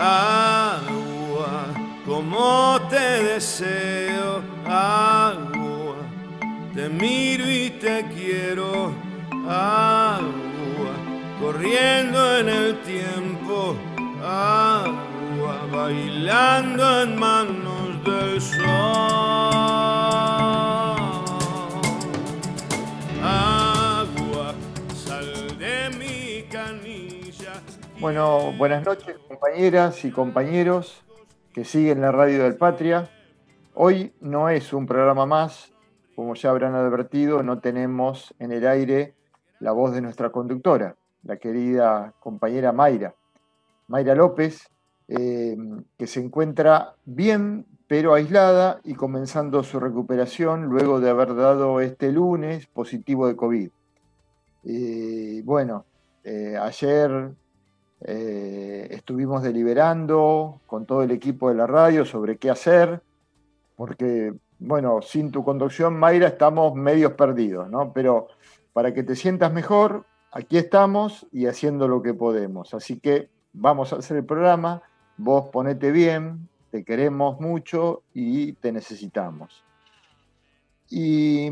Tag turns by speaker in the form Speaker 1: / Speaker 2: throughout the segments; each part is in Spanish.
Speaker 1: agua, como te deseo, agua, te miro y te quiero, agua, corriendo en el tiempo, agua, bailando en manos del sol.
Speaker 2: Bueno, buenas noches compañeras y compañeros que siguen la radio del Patria. Hoy no es un programa más, como ya habrán advertido, no tenemos en el aire la voz de nuestra conductora, la querida compañera Mayra. Mayra López, eh, que se encuentra bien, pero aislada y comenzando su recuperación luego de haber dado este lunes positivo de COVID. Eh, bueno, eh, ayer eh, estuvimos deliberando con todo el equipo de la radio sobre qué hacer, porque, bueno, sin tu conducción, Mayra, estamos medios perdidos, ¿no? Pero para que te sientas mejor, aquí estamos y haciendo lo que podemos. Así que vamos a hacer el programa, vos ponete bien, te queremos mucho y te necesitamos. Y,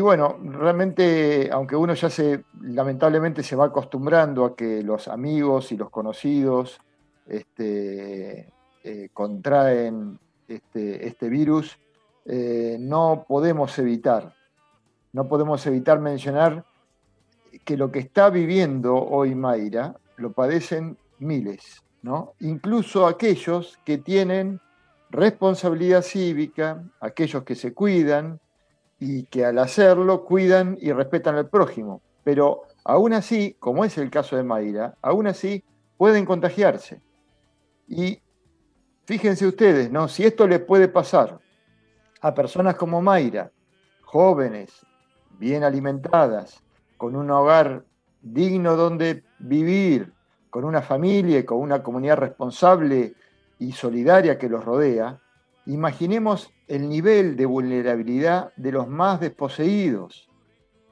Speaker 2: bueno, realmente, aunque uno ya se, lamentablemente se va acostumbrando a que los amigos y los conocidos este, eh, contraen este, este virus, eh, no podemos evitar, no podemos evitar mencionar que lo que está viviendo hoy Mayra lo padecen miles, ¿no? Incluso aquellos que tienen responsabilidad cívica, aquellos que se cuidan y que al hacerlo cuidan y respetan al prójimo. Pero aún así, como es el caso de Mayra, aún así pueden contagiarse. Y fíjense ustedes, ¿no? Si esto le puede pasar a personas como Mayra, jóvenes, bien alimentadas, con un hogar digno donde vivir, con una familia con una comunidad responsable y solidaria que los rodea, imaginemos el nivel de vulnerabilidad de los más desposeídos,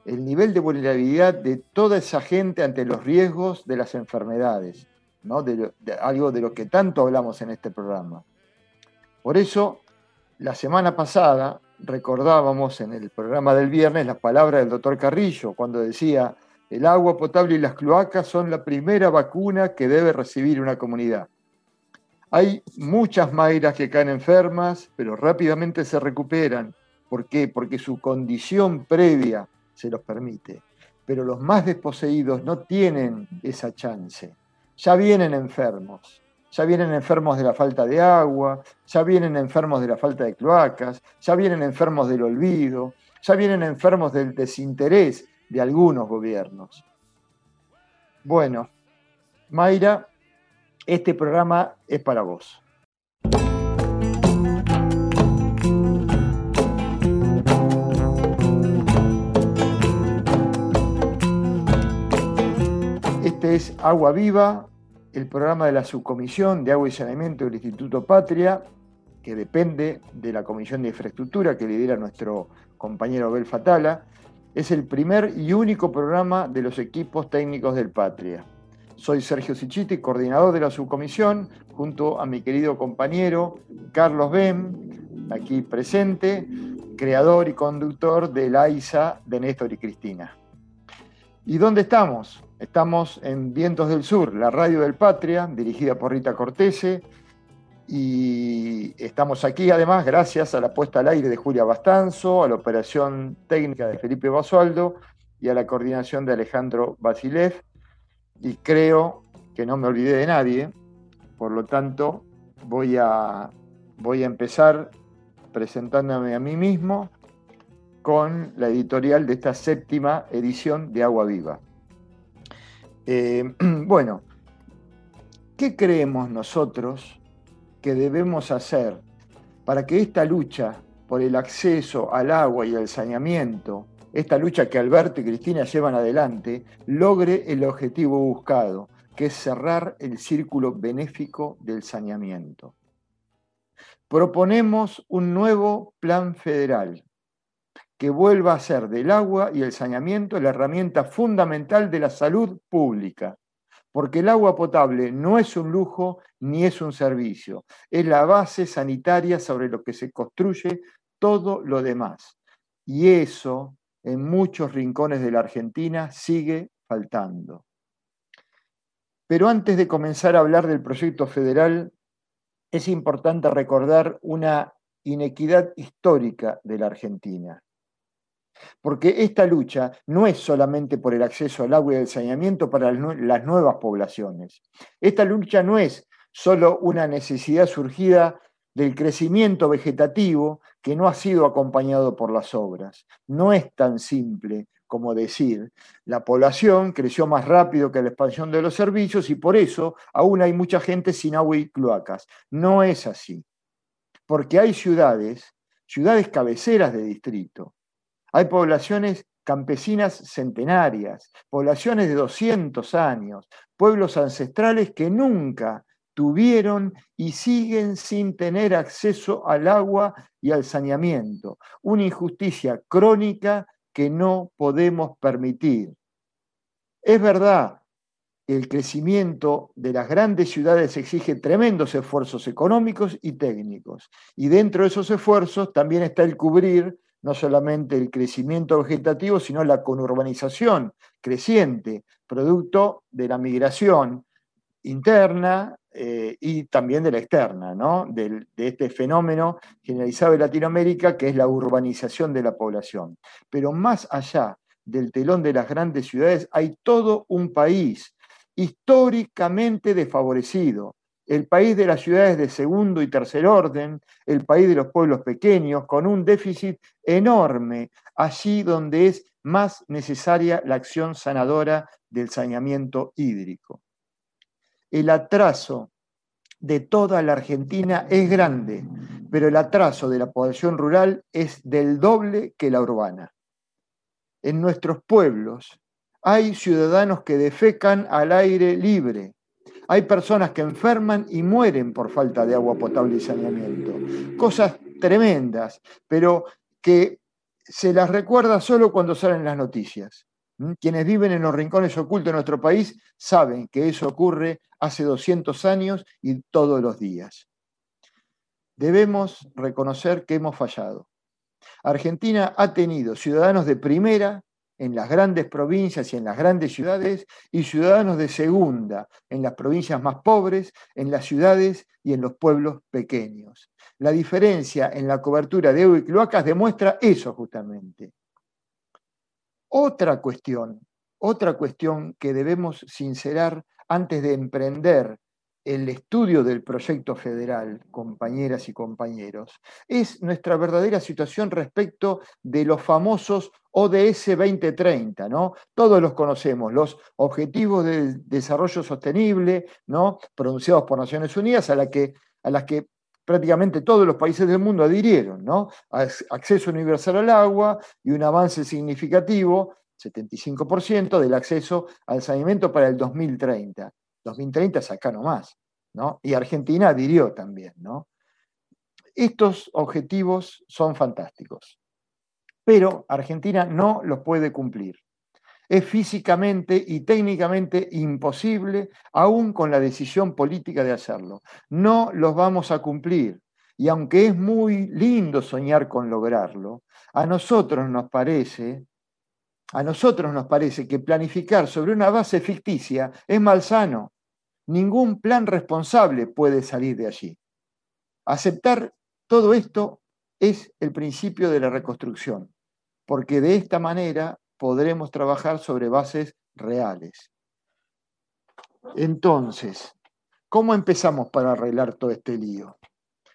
Speaker 2: el nivel de vulnerabilidad de toda esa gente ante los riesgos de las enfermedades, ¿no? de, algo de lo que tanto hablamos en este programa. Por eso, la semana pasada recordábamos en el programa del viernes las palabras del doctor Carrillo, cuando decía, el agua potable y las cloacas son la primera vacuna que debe recibir una comunidad. Hay muchas Mayras que caen enfermas, pero rápidamente se recuperan. ¿Por qué? Porque su condición previa se los permite. Pero los más desposeídos no tienen esa chance. Ya vienen enfermos. Ya vienen enfermos de la falta de agua, ya vienen enfermos de la falta de cloacas, ya vienen enfermos del olvido, ya vienen enfermos del desinterés de algunos gobiernos. Bueno, Mayra, este programa es para vos. Este es Agua Viva, el programa de la subcomisión de agua y saneamiento del Instituto Patria, que depende de la Comisión de Infraestructura que lidera nuestro compañero Abel Fatala. Es el primer y único programa de los equipos técnicos del Patria. Soy Sergio Sichiti, coordinador de la subcomisión, junto a mi querido compañero Carlos Bem, aquí presente, creador y conductor de la ISA de Néstor y Cristina. ¿Y dónde estamos? Estamos en Vientos del Sur, la radio del Patria, dirigida por Rita Cortese, y estamos aquí además gracias a la puesta al aire de Julia Bastanzo, a la operación técnica de Felipe Basualdo y a la coordinación de Alejandro Basilev y creo que no me olvidé de nadie, por lo tanto voy a, voy a empezar presentándome a mí mismo con la editorial de esta séptima edición de Agua Viva. Eh, bueno, ¿qué creemos nosotros que debemos hacer para que esta lucha por el acceso al agua y al saneamiento esta lucha que Alberto y Cristina llevan adelante logre el objetivo buscado, que es cerrar el círculo benéfico del saneamiento. Proponemos un nuevo plan federal que vuelva a ser del agua y el saneamiento la herramienta fundamental de la salud pública, porque el agua potable no es un lujo ni es un servicio, es la base sanitaria sobre lo que se construye todo lo demás. Y eso en muchos rincones de la Argentina sigue faltando. Pero antes de comenzar a hablar del proyecto federal, es importante recordar una inequidad histórica de la Argentina. Porque esta lucha no es solamente por el acceso al agua y el saneamiento para las nuevas poblaciones. Esta lucha no es solo una necesidad surgida del crecimiento vegetativo que no ha sido acompañado por las obras. No es tan simple como decir, la población creció más rápido que la expansión de los servicios y por eso aún hay mucha gente sin agua y cloacas. No es así, porque hay ciudades, ciudades cabeceras de distrito, hay poblaciones campesinas centenarias, poblaciones de 200 años, pueblos ancestrales que nunca tuvieron y siguen sin tener acceso al agua y al saneamiento. Una injusticia crónica que no podemos permitir. Es verdad el crecimiento de las grandes ciudades exige tremendos esfuerzos económicos y técnicos. Y dentro de esos esfuerzos también está el cubrir no solamente el crecimiento vegetativo, sino la conurbanización creciente, producto de la migración interna eh, y también de la externa, ¿no? de, de este fenómeno generalizado en Latinoamérica que es la urbanización de la población. Pero más allá del telón de las grandes ciudades hay todo un país históricamente desfavorecido, el país de las ciudades de segundo y tercer orden, el país de los pueblos pequeños, con un déficit enorme, allí donde es más necesaria la acción sanadora del saneamiento hídrico el atraso de toda la Argentina es grande, pero el atraso de la población rural es del doble que la urbana. En nuestros pueblos hay ciudadanos que defecan al aire libre, hay personas que enferman y mueren por falta de agua potable y saneamiento. Cosas tremendas, pero que se las recuerda solo cuando salen las noticias. Quienes viven en los rincones ocultos de nuestro país saben que eso ocurre hace 200 años y todos los días. Debemos reconocer que hemos fallado. Argentina ha tenido ciudadanos de primera en las grandes provincias y en las grandes ciudades y ciudadanos de segunda en las provincias más pobres, en las ciudades y en los pueblos pequeños. La diferencia en la cobertura de agua y cloacas demuestra eso justamente. Otra cuestión, otra cuestión que debemos sincerar antes de emprender el estudio del proyecto federal, compañeras y compañeros, es nuestra verdadera situación respecto de los famosos ODS 2030, ¿no? Todos los conocemos, los Objetivos de Desarrollo Sostenible, ¿no? Pronunciados por Naciones Unidas, a, la a las que prácticamente todos los países del mundo adhirieron, ¿no? Acceso universal al agua y un avance significativo, 75% del acceso al saneamiento para el 2030. 2030 es acá nomás, ¿no? Y Argentina adhirió también, ¿no? Estos objetivos son fantásticos, pero Argentina no los puede cumplir es físicamente y técnicamente imposible, aún con la decisión política de hacerlo. No los vamos a cumplir. Y aunque es muy lindo soñar con lograrlo, a nosotros nos parece, a nosotros nos parece que planificar sobre una base ficticia es malsano. Ningún plan responsable puede salir de allí. Aceptar todo esto es el principio de la reconstrucción, porque de esta manera podremos trabajar sobre bases reales. Entonces, ¿cómo empezamos para arreglar todo este lío?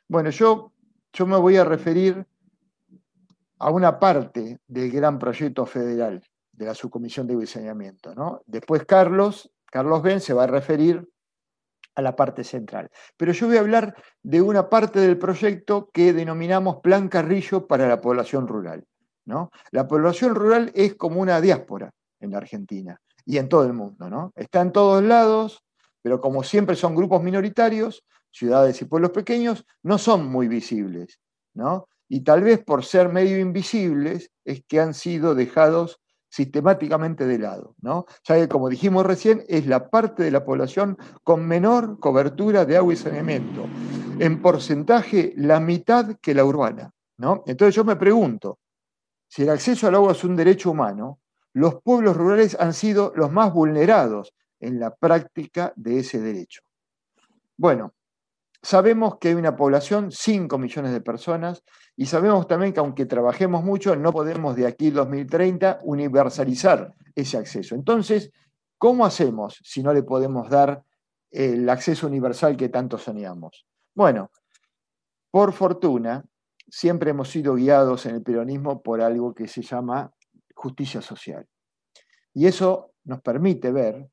Speaker 2: Bueno, yo, yo me voy a referir a una parte del gran proyecto federal de la subcomisión de diseñamiento. ¿no? Después Carlos, Carlos Ben se va a referir a la parte central. Pero yo voy a hablar de una parte del proyecto que denominamos Plan Carrillo para la población rural. La población rural es como una diáspora en la Argentina y en todo el mundo, ¿no? Está en todos lados, pero como siempre son grupos minoritarios, ciudades y pueblos pequeños, no son muy visibles, ¿no? Y tal vez por ser medio invisibles es que han sido dejados sistemáticamente de lado, ¿no? Ya que, como dijimos recién, es la parte de la población con menor cobertura de agua y saneamiento. En porcentaje, la mitad que la urbana, ¿no? Entonces yo me pregunto, si el acceso al agua es un derecho humano, los pueblos rurales han sido los más vulnerados en la práctica de ese derecho. Bueno, sabemos que hay una población, 5 millones de personas, y sabemos también que aunque trabajemos mucho, no podemos de aquí al 2030 universalizar ese acceso. Entonces, ¿cómo hacemos si no le podemos dar el acceso universal que tanto soñamos? Bueno, por fortuna, siempre hemos sido guiados en el peronismo por algo que se llama justicia social. Y eso nos permite ver,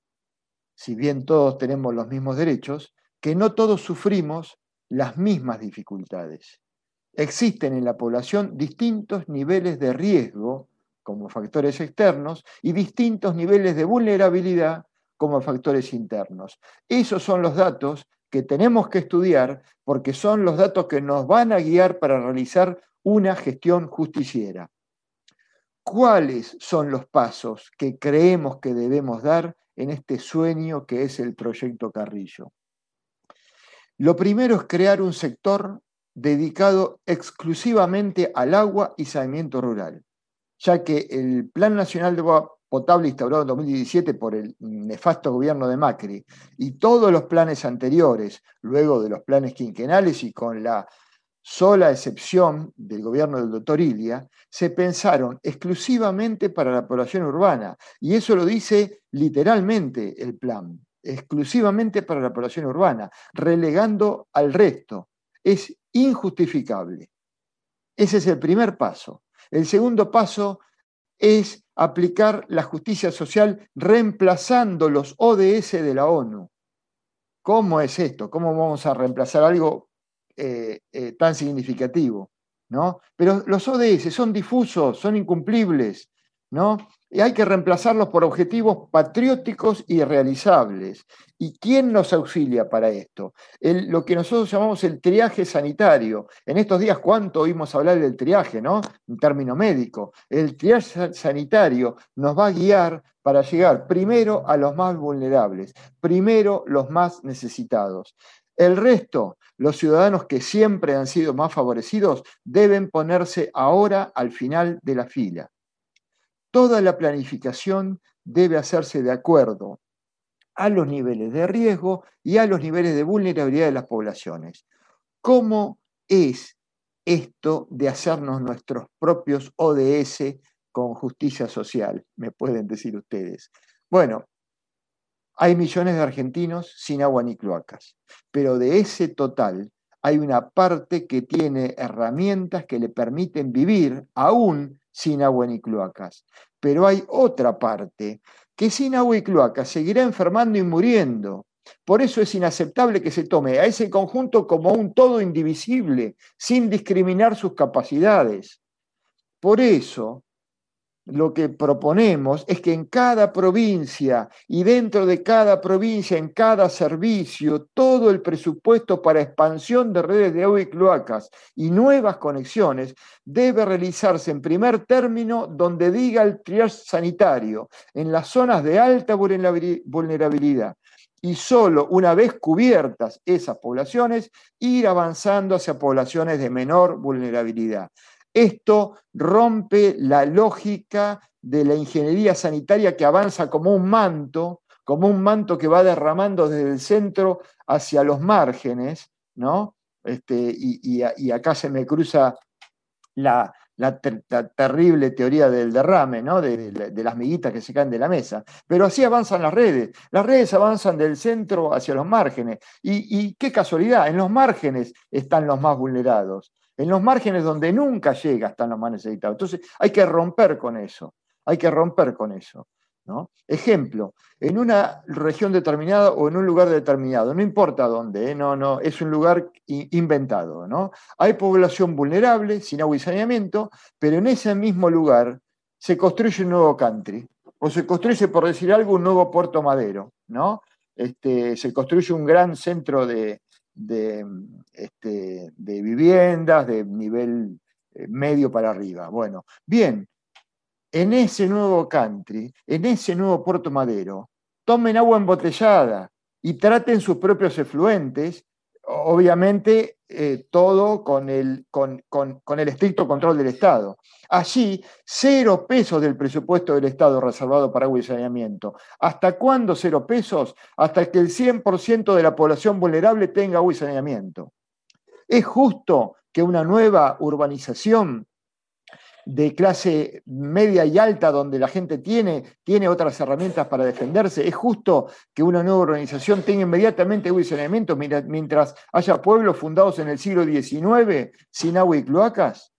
Speaker 2: si bien todos tenemos los mismos derechos, que no todos sufrimos las mismas dificultades. Existen en la población distintos niveles de riesgo como factores externos y distintos niveles de vulnerabilidad como factores internos. Esos son los datos que tenemos que estudiar porque son los datos que nos van a guiar para realizar una gestión justiciera. ¿Cuáles son los pasos que creemos que debemos dar en este sueño que es el proyecto Carrillo? Lo primero es crear un sector dedicado exclusivamente al agua y saneamiento rural, ya que el Plan Nacional de Agua Potable instaurado en 2017 por el nefasto gobierno de Macri y todos los planes anteriores, luego de los planes quinquenales y con la sola excepción del gobierno del doctor Ilia, se pensaron exclusivamente para la población urbana. Y eso lo dice literalmente el plan exclusivamente para la población urbana, relegando al resto. Es injustificable. Ese es el primer paso. El segundo paso es aplicar la justicia social reemplazando los ODS de la ONU. ¿Cómo es esto? ¿Cómo vamos a reemplazar algo eh, eh, tan significativo? ¿no? Pero los ODS son difusos, son incumplibles, ¿no? Y hay que reemplazarlos por objetivos patrióticos y realizables. ¿Y quién nos auxilia para esto? lo que nosotros llamamos el triaje sanitario. En estos días, ¿cuánto oímos hablar del triaje, no? En término médico. El triaje sanitario nos va a guiar para llegar primero a los más vulnerables, primero los más necesitados. El resto, los ciudadanos que siempre han sido más favorecidos, deben ponerse ahora al final de la fila. Toda la planificación debe hacerse de acuerdo a los niveles de riesgo y a los niveles de vulnerabilidad de las poblaciones. ¿Cómo es esto de hacernos nuestros propios ODS con justicia social? Me pueden decir ustedes. Bueno, hay millones de argentinos sin agua ni cloacas, pero de ese total hay una parte que tiene herramientas que le permiten vivir aún sin agua ni cloacas. Pero hay otra parte que sin agua y cloacas seguirá enfermando y muriendo. Por eso es inaceptable que se tome a ese conjunto como un todo indivisible, sin discriminar sus capacidades. Por eso lo que proponemos es que en cada provincia y dentro de cada provincia, en cada servicio, todo el presupuesto para expansión de redes de agua y cloacas y nuevas conexiones debe realizarse en primer término donde diga el triage sanitario, en las zonas de alta vulnerabilidad. Y solo una vez cubiertas esas poblaciones, ir avanzando hacia poblaciones de menor vulnerabilidad. Esto rompe la lógica de la ingeniería sanitaria que avanza como un manto, como un manto que va derramando desde el centro hacia los márgenes, ¿no? Este, y, acá se me cruza la, terrible teoría del derrame, ¿no? De, de, las miguitas que se caen de la mesa. Pero así avanzan las redes. Las redes avanzan del centro hacia los márgenes. y qué casualidad, en los márgenes están los más vulnerados en los márgenes donde nunca llega están los más necesitados. Entonces hay que romper con eso, hay que romper con eso. ¿no? Ejemplo, en una región determinada o en un lugar determinado, no importa dónde, ¿eh? no, no, es un lugar inventado. ¿no? Hay población vulnerable, sin agua y saneamiento, pero en ese mismo lugar se construye un nuevo country, o se construye, por decir algo, un nuevo puerto madero, ¿no? Este, se construye un gran centro de, de, este, de viviendas de nivel eh, medio para arriba. Bueno, bien, en ese nuevo country, en ese nuevo Puerto Madero, tomen agua embotellada y traten sus propios efluentes, obviamente eh, todo con el, con, el estricto control del Estado. Allí, cero pesos del presupuesto del Estado reservado para agua y saneamiento. ¿Hasta cuándo cero pesos? Hasta que el 100% de la población vulnerable tenga agua y saneamiento. ¿Es justo que una nueva urbanización de clase media y alta donde la gente tiene, tiene otras herramientas para defenderse. Es justo que una nueva organización tenga inmediatamente agua y saneamiento mientras haya pueblos fundados en el siglo XIX sin agua y cloacas.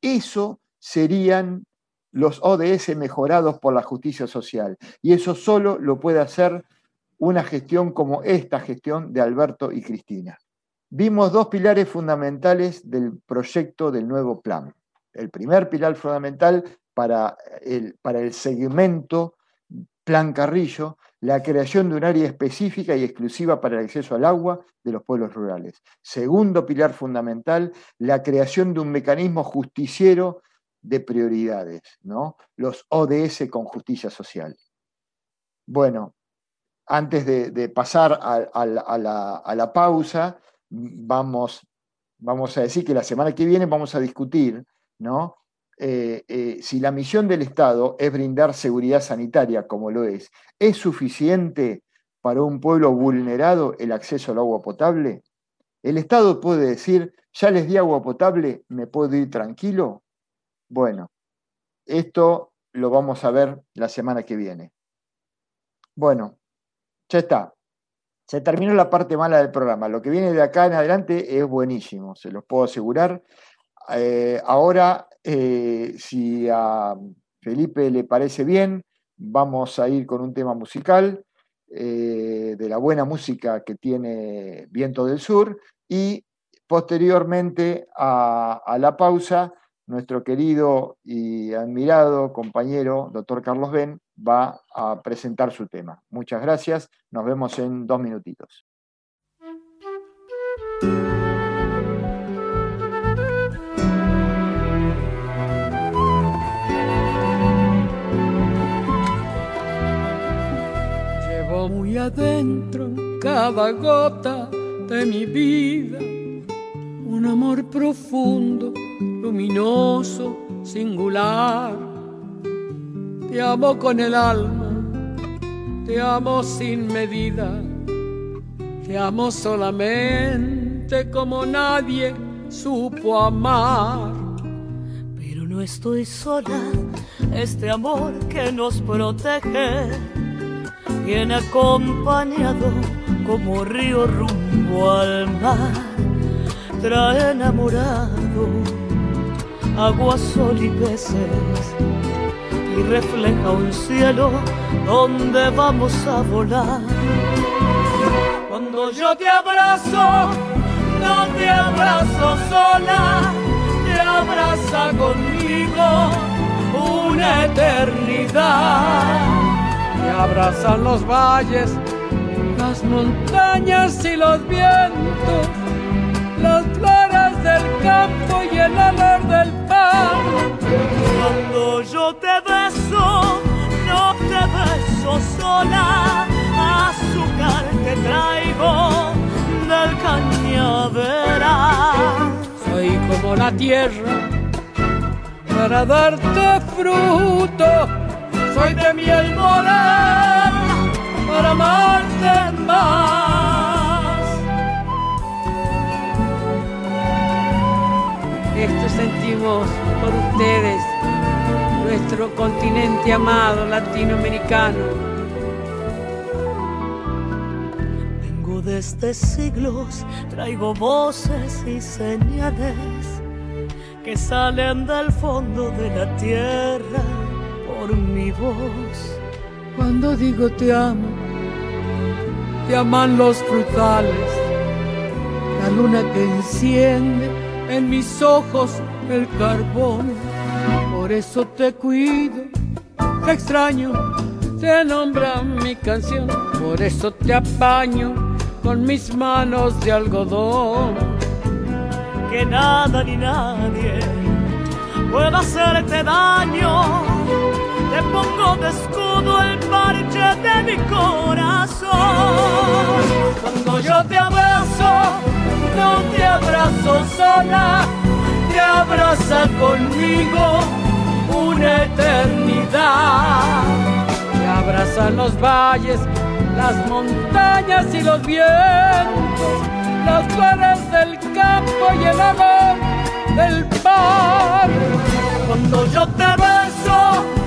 Speaker 2: Eso serían los ODS mejorados por la justicia social. Y eso solo lo puede hacer una gestión como esta gestión de Alberto y Cristina. Vimos dos pilares fundamentales del proyecto del nuevo plan el primer pilar fundamental para el, para el segmento Plan Carrillo, la creación de un área específica y exclusiva para el acceso al agua de los pueblos rurales. Segundo pilar fundamental, la creación de un mecanismo justiciero de prioridades, ¿no? los ODS con justicia social. Bueno, antes de, pasar a, la, pausa, vamos, vamos a decir que la semana que viene vamos a discutir ¿no? Eh, eh, si la misión del Estado es brindar seguridad sanitaria, como lo es, ¿es suficiente para un pueblo vulnerado el acceso al agua potable? ¿El Estado puede decir, ya les di agua potable, me puedo ir tranquilo? Bueno, esto lo vamos a ver la semana que viene. Bueno, ya está. Se terminó la parte mala del programa. Lo que viene de acá en adelante es buenísimo, se los puedo asegurar. Eh, ahora, eh, si a Felipe le parece bien, vamos a ir con un tema musical eh, de la buena música que tiene Viento del Sur y posteriormente a, a la pausa, nuestro querido y admirado compañero, doctor Carlos Ben, va a presentar su tema. Muchas gracias, nos vemos en dos minutitos.
Speaker 3: Adentro cada gota de mi vida. Un amor profundo, luminoso, singular. Te amo con el alma, te amo sin medida. Te amo solamente como nadie supo amar. Pero no estoy sola, este amor que nos protege viene acompañado como río rumbo al mar, trae enamorado agua, sol y peces y refleja un cielo donde vamos a volar. Cuando yo te abrazo, no te abrazo sola, te abraza conmigo una eternidad abrazan los valles, las montañas y los vientos, las flores del campo y el olor del pan. Cuando yo te beso, no te beso sola, azúcar te traigo del cañaveral. Soy como la tierra para darte fruto soy de miel morena para amarte más. Esto sentimos por ustedes, nuestro continente amado latinoamericano. Vengo desde siglos, traigo voces y señales que salen del fondo de la tierra mi voz. Cuando digo te amo, te aman los frutales, la luna que enciende en mis ojos el carbón. Por eso te cuido, te extraño, te nombra mi canción. Por eso te apaño con mis manos de algodón. Que nada ni nadie pueda hacerte daño te pongo de escudo el parche de mi corazón. Cuando yo te abrazo, no te abrazo sola, te abraza conmigo una eternidad. Te abrazan los valles, las montañas y los vientos, las flores del campo y el amor del mar. Cuando yo te beso,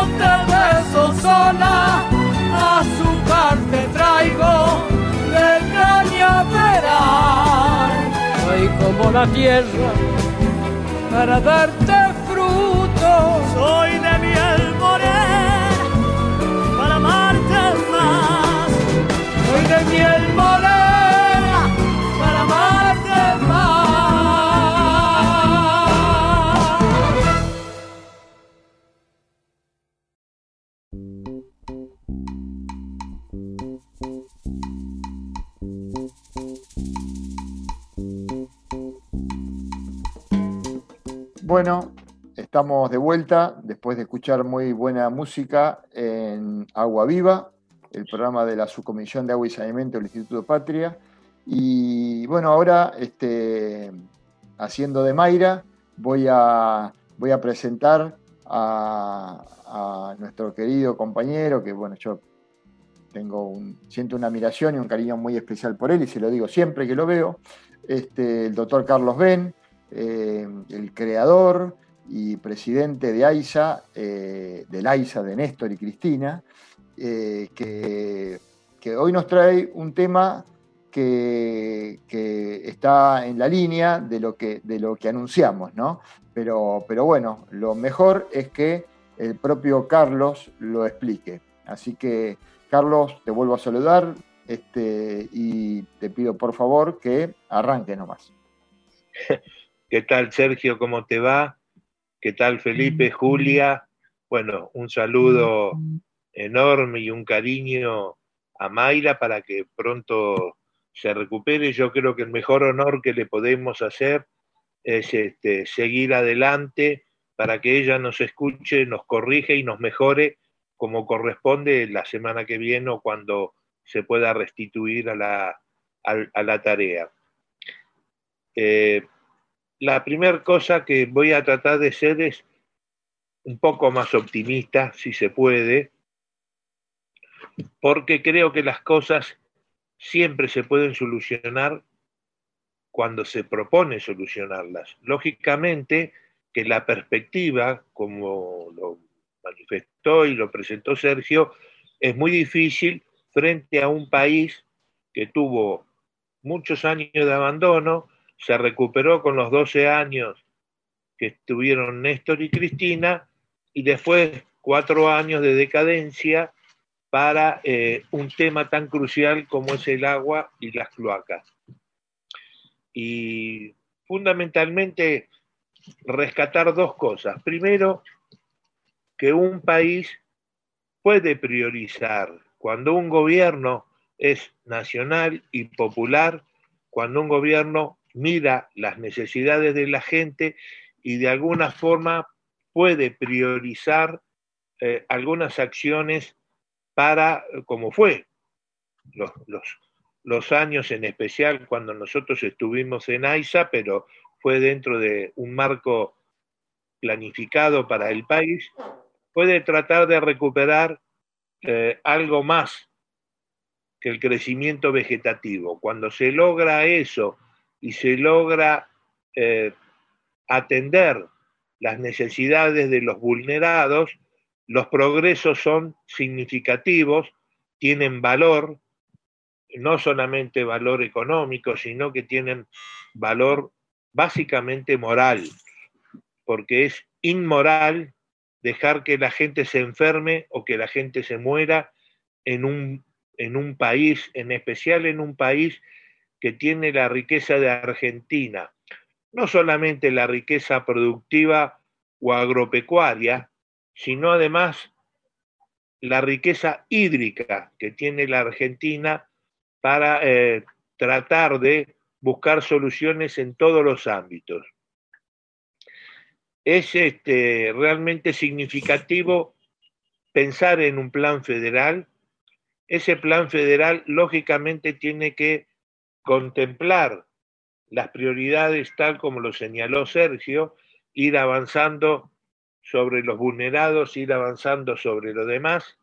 Speaker 3: no te beso sola, a su parte traigo de cañaveral. Soy como la tierra para darte fruto. Soy de miel morena para amarte más. Soy de miel morena
Speaker 2: Bueno, estamos de vuelta después de escuchar muy buena música en Agua Viva, el programa de la Subcomisión de Agua y Saneamiento del Instituto Patria. Y bueno, ahora este, haciendo de Mayra, voy a, presentar a, a nuestro querido compañero, que bueno, yo tengo un, siento una admiración y un cariño muy especial por él, y se lo digo siempre que lo veo, este, el doctor Carlos Ben, eh, el creador y presidente de AISA, eh, del AISA de Néstor y Cristina, eh, que, que, hoy nos trae un tema que, que, está en la línea de lo que, de lo que anunciamos, ¿no? Pero, pero bueno, lo mejor es que el propio Carlos lo explique. Así que, Carlos, te vuelvo a saludar este, y te pido por favor que arranque nomás.
Speaker 4: ¿Qué tal, Sergio? ¿Cómo te va? ¿Qué tal, Felipe, Julia? Bueno, un saludo enorme y un cariño a Mayra para que pronto se recupere. Yo creo que el mejor honor que le podemos hacer es este, seguir adelante para que ella nos escuche, nos corrige y nos mejore como corresponde la semana que viene o cuando se pueda restituir a la, a, a la tarea. Eh, la primera cosa que voy a tratar de ser es un poco más optimista, si se puede, porque creo que las cosas siempre se pueden solucionar cuando se propone solucionarlas. Lógicamente que la perspectiva, como lo manifestó y lo presentó Sergio, es muy difícil frente a un país que tuvo muchos años de abandono, se recuperó con los 12 años que estuvieron Néstor y Cristina y después cuatro años de decadencia para eh, un tema tan crucial como es el agua y las cloacas. Y fundamentalmente rescatar dos cosas. Primero, que un país puede priorizar cuando un gobierno es nacional y popular, cuando un gobierno mira las necesidades de la gente y de alguna forma puede priorizar eh, algunas acciones para, como fue los, los, los, años en especial cuando nosotros estuvimos en AISA, pero fue dentro de un marco planificado para el país, puede tratar de recuperar eh, algo más que el crecimiento vegetativo. Cuando se logra eso, y se logra eh, atender las necesidades de los vulnerados, los progresos son significativos, tienen valor, no solamente valor económico, sino que tienen valor básicamente moral, porque es inmoral dejar que la gente se enferme o que la gente se muera en un, en un país, en especial en un país que tiene la riqueza de Argentina, no solamente la riqueza productiva o agropecuaria, sino además la riqueza hídrica que tiene la Argentina para eh, tratar de buscar soluciones en todos los ámbitos. Es este, realmente significativo pensar en un plan federal, ese plan federal lógicamente tiene que contemplar las prioridades tal como lo señaló Sergio, ir avanzando sobre los vulnerados, ir avanzando sobre lo demás.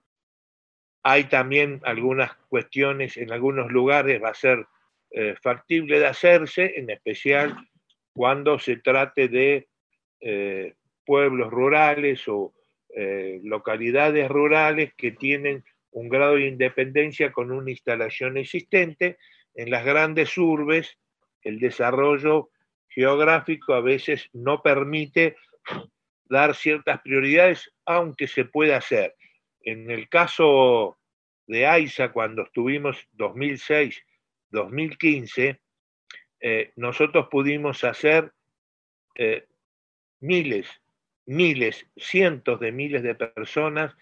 Speaker 4: Hay también algunas cuestiones, en algunos lugares va a ser eh, factible de hacerse, en especial cuando se trate de eh, pueblos rurales o eh, localidades rurales que tienen un grado de independencia con una instalación existente. En las grandes urbes, el desarrollo geográfico a veces no permite dar ciertas prioridades, aunque se puede hacer. En el caso de AISA, cuando estuvimos 2006-2015, eh, nosotros pudimos hacer eh, miles, miles, cientos de miles de personas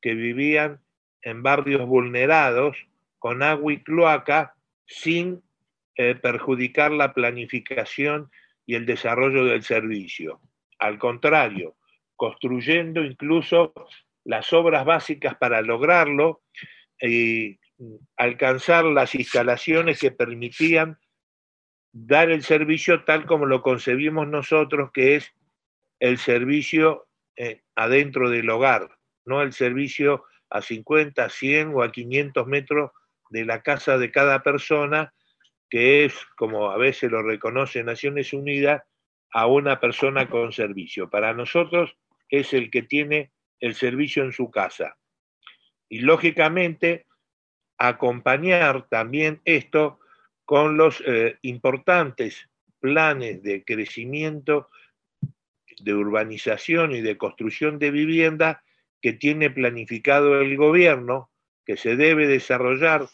Speaker 4: que vivían en barrios vulnerados con agua y cloaca sin eh, perjudicar la planificación y el desarrollo del servicio. Al contrario, construyendo incluso las obras básicas para lograrlo y alcanzar las instalaciones que permitían dar el servicio tal como lo concebimos nosotros, que es el servicio eh, adentro del hogar, no el servicio a 50, 100 o a 500 metros de la casa de cada persona, que es, como a veces lo reconoce Naciones Unidas, a una persona con servicio. Para nosotros es el que tiene el servicio en su casa. Y lógicamente, acompañar también esto con los eh, importantes planes de crecimiento de urbanización y de construcción de vivienda que tiene planificado el gobierno, que se debe desarrollar,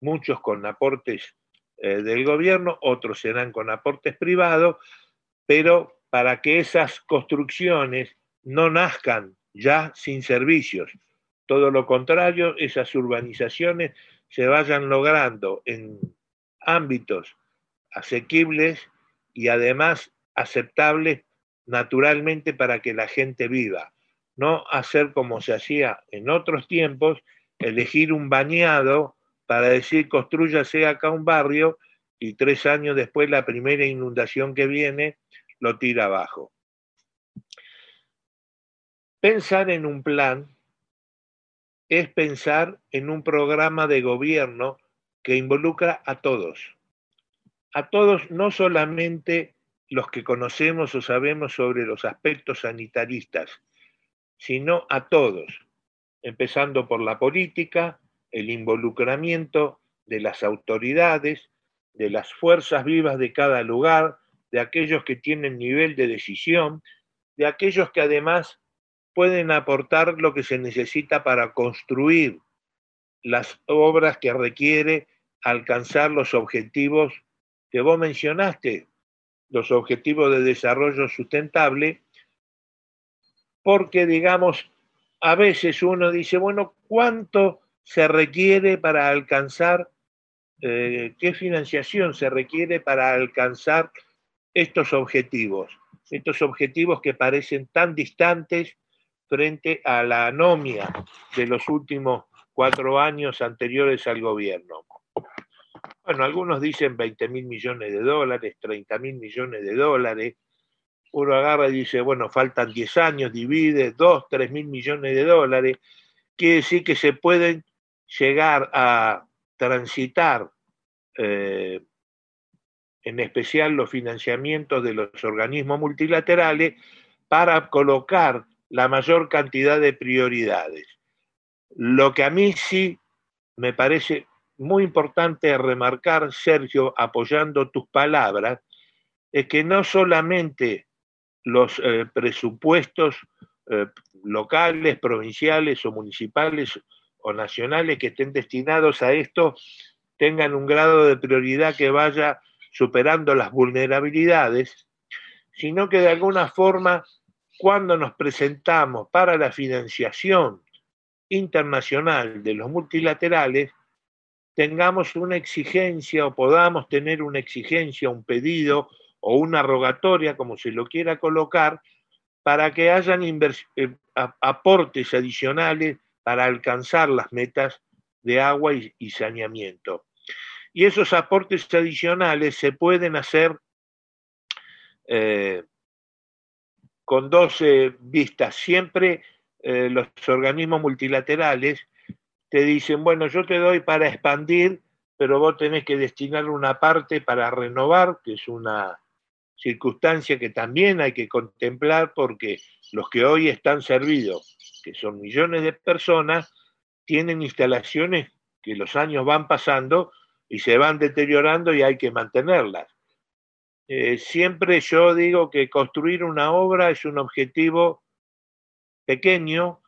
Speaker 4: muchos con aportes eh, del gobierno, otros serán con aportes privados, pero para que esas construcciones no nazcan ya sin servicios. Todo lo contrario, esas urbanizaciones se vayan logrando en ámbitos asequibles y además aceptables naturalmente para que la gente viva. No hacer como se hacía en otros tiempos, elegir un bañado para decir construyase acá un barrio y tres años después la primera inundación que viene lo tira abajo. Pensar en un plan es pensar en un programa de gobierno que involucra a todos. A todos, no solamente los que conocemos o sabemos sobre los aspectos sanitaristas, sino a todos, empezando por la política, el involucramiento de las autoridades, de las fuerzas vivas de cada lugar, de aquellos que tienen nivel de decisión, de aquellos que además pueden aportar lo que se necesita para construir las obras que requiere alcanzar los objetivos que vos mencionaste, los objetivos de desarrollo sustentable, porque digamos, a veces uno dice, bueno, ¿cuánto se requiere para alcanzar, eh, qué financiación se requiere para alcanzar estos objetivos? Estos objetivos que parecen tan distantes frente a la anomia de los últimos cuatro años anteriores al gobierno. Bueno, algunos dicen 20 mil millones de dólares, 30 mil millones de dólares. Uno agarra y dice, bueno, faltan 10 años, divide 2, 3 mil millones de dólares. Quiere decir que se pueden llegar a transitar, eh, en especial los financiamientos de los organismos multilaterales, para colocar la mayor cantidad de prioridades. Lo que a mí sí me parece muy importante remarcar, Sergio, apoyando tus palabras, es que no solamente los eh, presupuestos eh, locales, provinciales o municipales o nacionales que estén destinados a esto tengan un grado de prioridad que vaya superando las vulnerabilidades, sino que de alguna forma, cuando nos presentamos para la financiación internacional de los multilaterales, tengamos una exigencia o podamos tener una exigencia, un pedido o una rogatoria, como se lo quiera colocar, para que hayan eh, aportes adicionales para alcanzar las metas de agua y, saneamiento. Y esos aportes adicionales se pueden hacer eh, con dos vistas. Siempre eh, los organismos multilaterales te dicen, bueno, yo te doy para expandir, pero vos tenés que destinar una parte para renovar, que es una circunstancia que también hay que contemplar porque los que hoy están servidos, que son millones de personas, tienen instalaciones que los años van pasando y se van deteriorando y hay que mantenerlas. Eh, siempre yo digo que construir una obra es un objetivo pequeño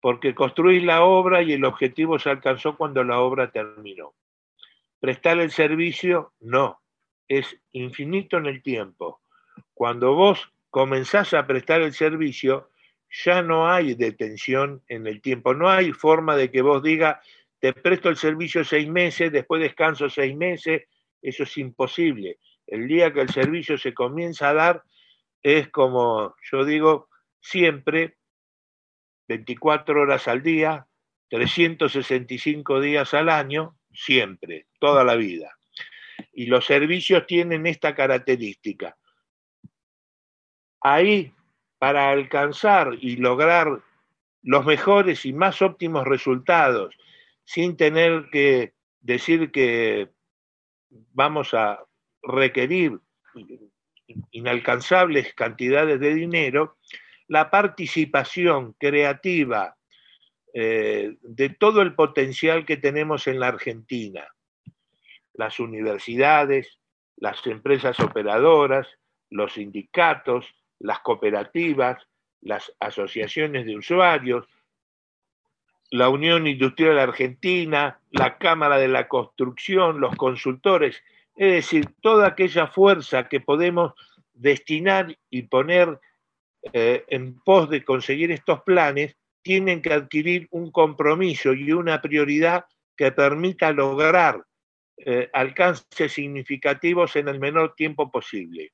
Speaker 4: porque construir la obra y el objetivo se alcanzó cuando la obra terminó. Prestar el servicio, no, es infinito en el tiempo. Cuando vos comenzás a prestar el servicio, ya no hay detención en el tiempo, no hay forma de que vos diga, te presto el servicio seis meses, después descanso seis meses, eso es imposible. El día que el servicio se comienza a dar es como yo digo siempre, 24 horas al día, 365 días al año, siempre, toda la vida. Y los servicios tienen esta característica. Ahí para alcanzar y lograr los mejores y más óptimos resultados, sin tener que decir que vamos a requerir inalcanzables cantidades de dinero, la participación creativa eh, de todo el potencial que tenemos en la Argentina, las universidades, las empresas operadoras, los sindicatos, las cooperativas, las asociaciones de usuarios, la Unión Industrial Argentina, la Cámara de la Construcción, los consultores, es decir, toda aquella fuerza que podemos destinar y poner eh, en pos de conseguir estos planes, tienen que adquirir un compromiso y una prioridad que permita lograr eh, alcances significativos en el menor tiempo posible.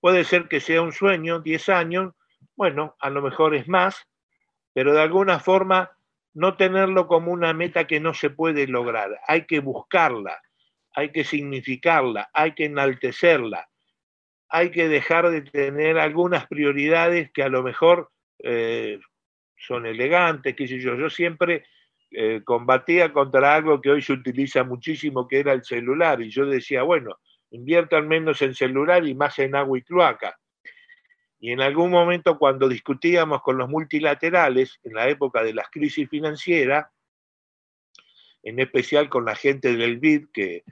Speaker 4: Puede ser que sea un sueño, 10 años, bueno, a lo mejor es más, pero de alguna forma no tenerlo como una meta que no se puede lograr. Hay que buscarla, hay que significarla, hay que enaltecerla, hay que dejar de tener algunas prioridades que a lo mejor eh, son elegantes, qué sé yo. Yo siempre eh, combatía contra algo que hoy se utiliza muchísimo, que era el celular, y yo decía, bueno, inviertan menos en celular y más en agua y cloaca. Y en algún momento cuando discutíamos con los multilaterales, en la época de las crisis financieras, en especial con la gente del BID, que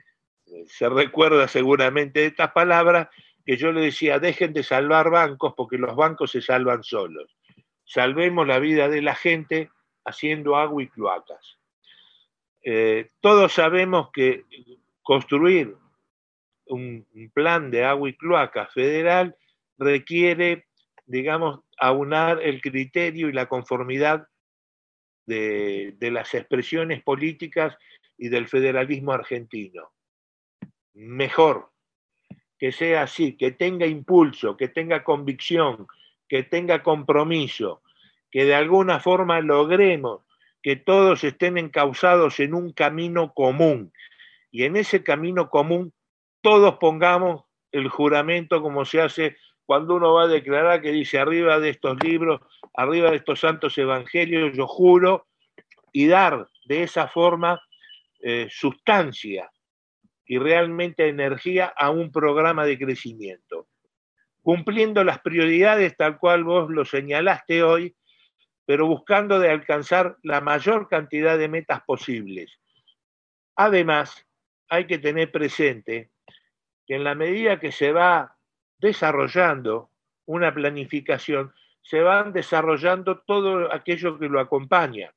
Speaker 4: eh, se recuerda seguramente de estas palabras, que yo le decía, dejen de salvar bancos porque los bancos se salvan solos. Salvemos la vida de la gente haciendo agua y cloacas. Eh, todos sabemos que construir un, plan de agua y cloaca federal requiere, digamos, aunar el criterio y la conformidad de, de las expresiones políticas y del federalismo argentino. Mejor que sea así, que tenga impulso, que tenga convicción, que tenga compromiso, que de alguna forma logremos que todos estén encausados en un camino común. Y en ese camino común todos pongamos el juramento como se hace cuando uno va a declarar que dice arriba de estos libros, arriba de estos santos evangelios, yo juro, y dar de esa forma eh, sustancia y realmente energía a un programa de crecimiento, cumpliendo las prioridades tal cual vos lo señalaste hoy, pero buscando de alcanzar la mayor cantidad de metas posibles. Además, hay que tener presente que en la medida que se va desarrollando una planificación, se van desarrollando todo aquello que lo acompaña.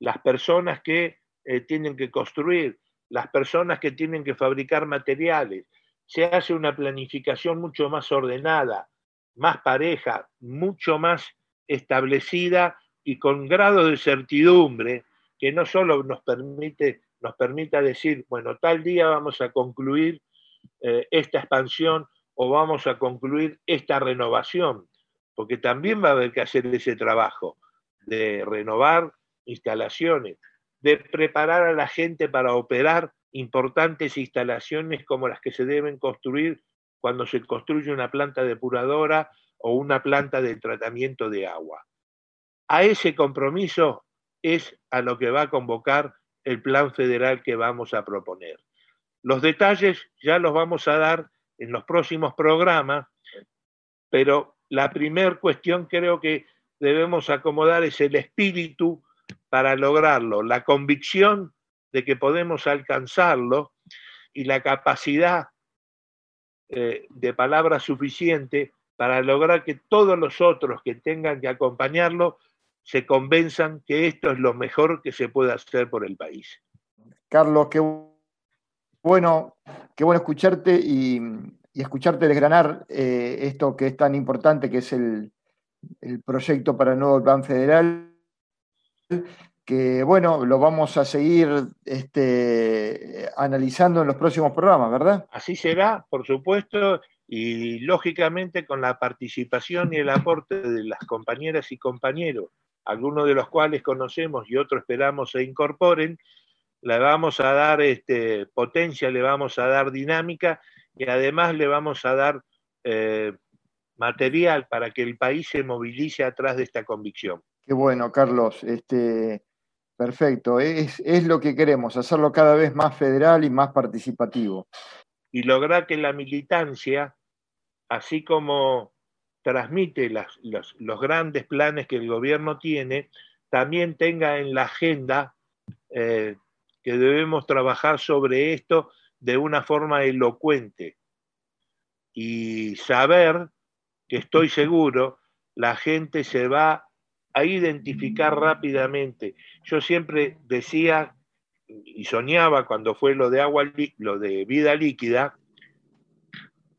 Speaker 4: Las personas que eh, tienen que construir, las personas que tienen que fabricar materiales. Se hace una planificación mucho más ordenada, más pareja, mucho más establecida y con grado de certidumbre que no solo nos permite nos permita decir, bueno, tal día vamos a concluir eh, esta expansión o vamos a concluir esta renovación, porque también va a haber que hacer ese trabajo de renovar instalaciones, de preparar a la gente para operar importantes instalaciones como las que se deben construir cuando se construye una planta depuradora o una planta de tratamiento de agua. A ese compromiso es a lo que va a convocar el plan federal que vamos a proponer. Los detalles ya los vamos a dar en los próximos programas, pero la primera cuestión creo que debemos acomodar es el espíritu para lograrlo, la convicción de que podemos alcanzarlo y la capacidad eh, de palabra suficiente para lograr que todos los otros que tengan que acompañarlo se convenzan que esto es lo mejor que se puede hacer por el país.
Speaker 2: Carlos, qué bueno, qué bueno escucharte y, escucharte desgranar eh, esto que es tan importante, que es el, el proyecto para el nuevo plan federal que bueno, lo vamos a seguir este, analizando en los próximos programas, ¿verdad?
Speaker 4: Así será, por supuesto, y lógicamente con la participación y el aporte de las compañeras y compañeros, algunos de los cuales conocemos y otros esperamos se incorporen, le vamos a dar este, potencia, le vamos a dar dinámica y además le vamos a dar eh, material para que el país se movilice atrás de esta convicción.
Speaker 2: Qué bueno, Carlos. Este, Perfecto, es, lo que queremos, hacerlo cada vez más federal y más participativo.
Speaker 4: Y lograr que la militancia, así como transmite los, grandes planes que el gobierno tiene, también tenga en la agenda eh, que debemos trabajar sobre esto de una forma elocuente y saber que estoy seguro la gente se va a identificar rápidamente. Yo siempre decía y soñaba cuando fue lo de agua, lo de vida líquida,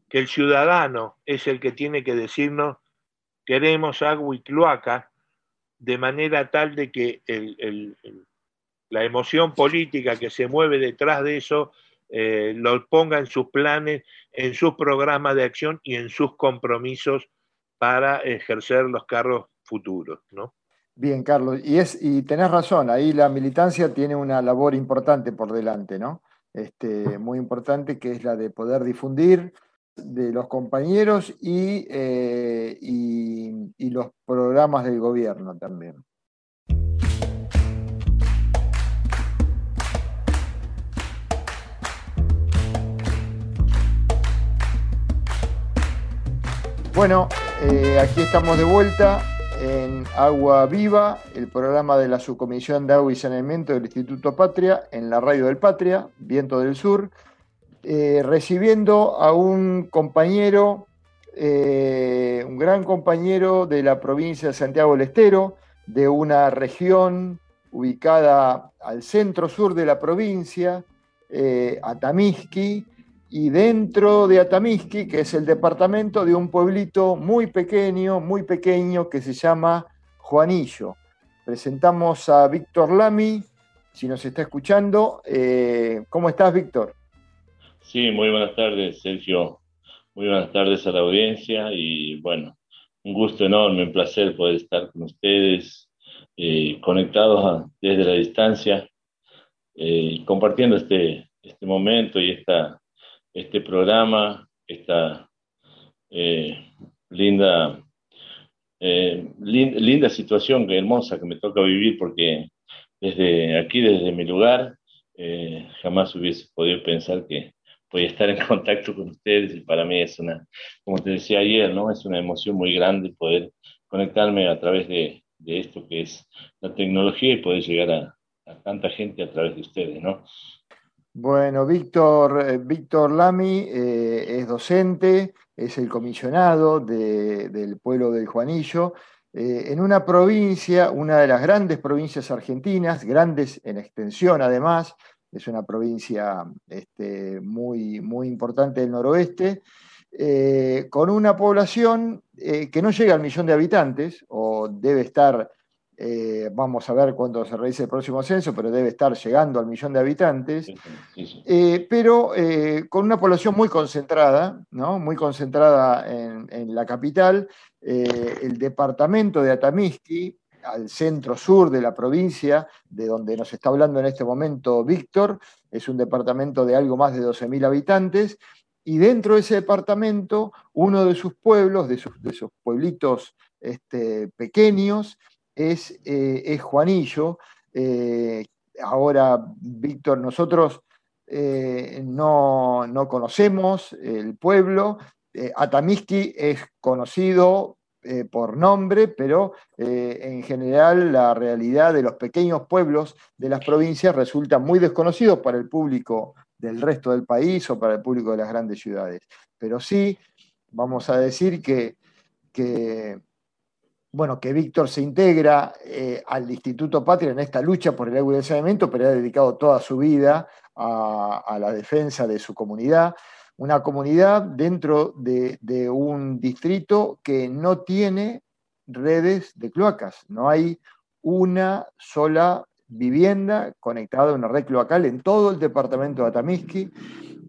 Speaker 4: que el ciudadano es el que tiene que decirnos queremos agua y cloaca, de manera tal de que la emoción política que se mueve detrás de eso eh, lo ponga en sus planes, en sus programas de acción y en sus compromisos para ejercer los cargos futuros, ¿no?
Speaker 2: Bien, Carlos, y, es, y tenés razón, ahí la militancia tiene una labor importante por delante, ¿no? Este, muy importante, que es la de poder difundir de los compañeros y, eh, y los programas del gobierno también. Bueno, eh, aquí estamos de vuelta en Agua Viva, el programa de la Subcomisión de Agua y Saneamiento del Instituto Patria, en la radio del Patria, Viento del Sur, eh, recibiendo a un compañero, eh, un gran compañero de la provincia de Santiago del Estero, de una región ubicada al centro sur de la provincia, eh, Atamisqui, y dentro de Atamisqui, que es el departamento de un pueblito muy pequeño, muy pequeño, que se llama Juanillo. Presentamos a Víctor Lamy, si nos está escuchando. Eh, ¿Cómo estás, Víctor?
Speaker 5: Sí, muy buenas tardes, Sergio. Muy buenas tardes a la audiencia y bueno, un gusto enorme, un placer poder estar con ustedes, eh, conectados desde la distancia, eh, compartiendo este, este momento y esta este programa, esta eh, linda, eh, linda situación que hermosa que me toca vivir porque desde aquí, desde mi lugar, eh, jamás hubiese podido pensar que podía estar en contacto con ustedes y para mí es una, como te decía ayer, ¿no? es una emoción muy grande poder conectarme a través de, esto que es la tecnología y poder llegar a, a, tanta gente a través de ustedes, ¿no?
Speaker 2: Bueno, Víctor, eh, Víctor Lamy eh, es docente, es el comisionado del pueblo del Juanillo, eh, en una provincia, una de las grandes provincias argentinas, grandes en extensión además, es una provincia este, muy, muy importante del noroeste, con una población que no llega al millón de habitantes, o debe estar eh, vamos a ver cuándo se realice el próximo censo, pero debe estar llegando al millón de habitantes, eh, pero eh, con una población muy concentrada, ¿no? muy concentrada en, en la capital. el departamento de Atamisqui, al centro sur de la provincia, de donde nos está hablando en este momento Víctor, es un departamento de algo más de 12.000 habitantes, y dentro de ese departamento, uno de sus pueblos, de sus, de pueblitos este, pequeños, es, eh, Juanillo. Eh, ahora, Víctor, nosotros eh, no, conocemos el pueblo. Atamisqui es conocido por nombre, pero en general la realidad de los pequeños pueblos de las provincias resulta muy desconocido para el público del resto del país o para el público de las grandes ciudades. Pero sí, vamos a decir que, que bueno, que Víctor se integra eh, al Instituto Patria en esta lucha por el agua y el saneamiento, pero ha dedicado toda su vida a, la defensa de su comunidad. Una comunidad dentro de, un distrito que no tiene redes de cloacas. No hay una sola vivienda conectada a una red cloacal en todo el departamento de Atamisqui.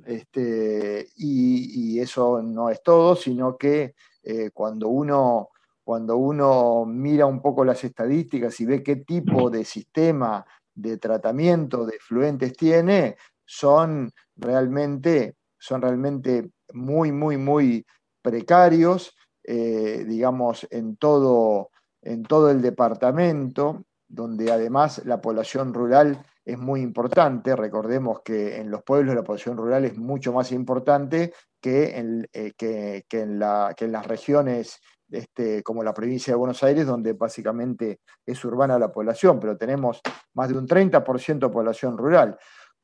Speaker 2: Este, y, eso no es todo, sino que eh, cuando uno cuando uno mira un poco las estadísticas y ve qué tipo de sistema de tratamiento de fluentes tiene, son realmente, son realmente muy, muy, muy precarios, eh, digamos, en todo, en todo el departamento, donde además la población rural es muy importante. Recordemos que en los pueblos la población rural es mucho más importante que en, eh, que, en las regiones este, como la provincia de Buenos Aires, donde básicamente es urbana la población, pero tenemos más de un 30% de población rural.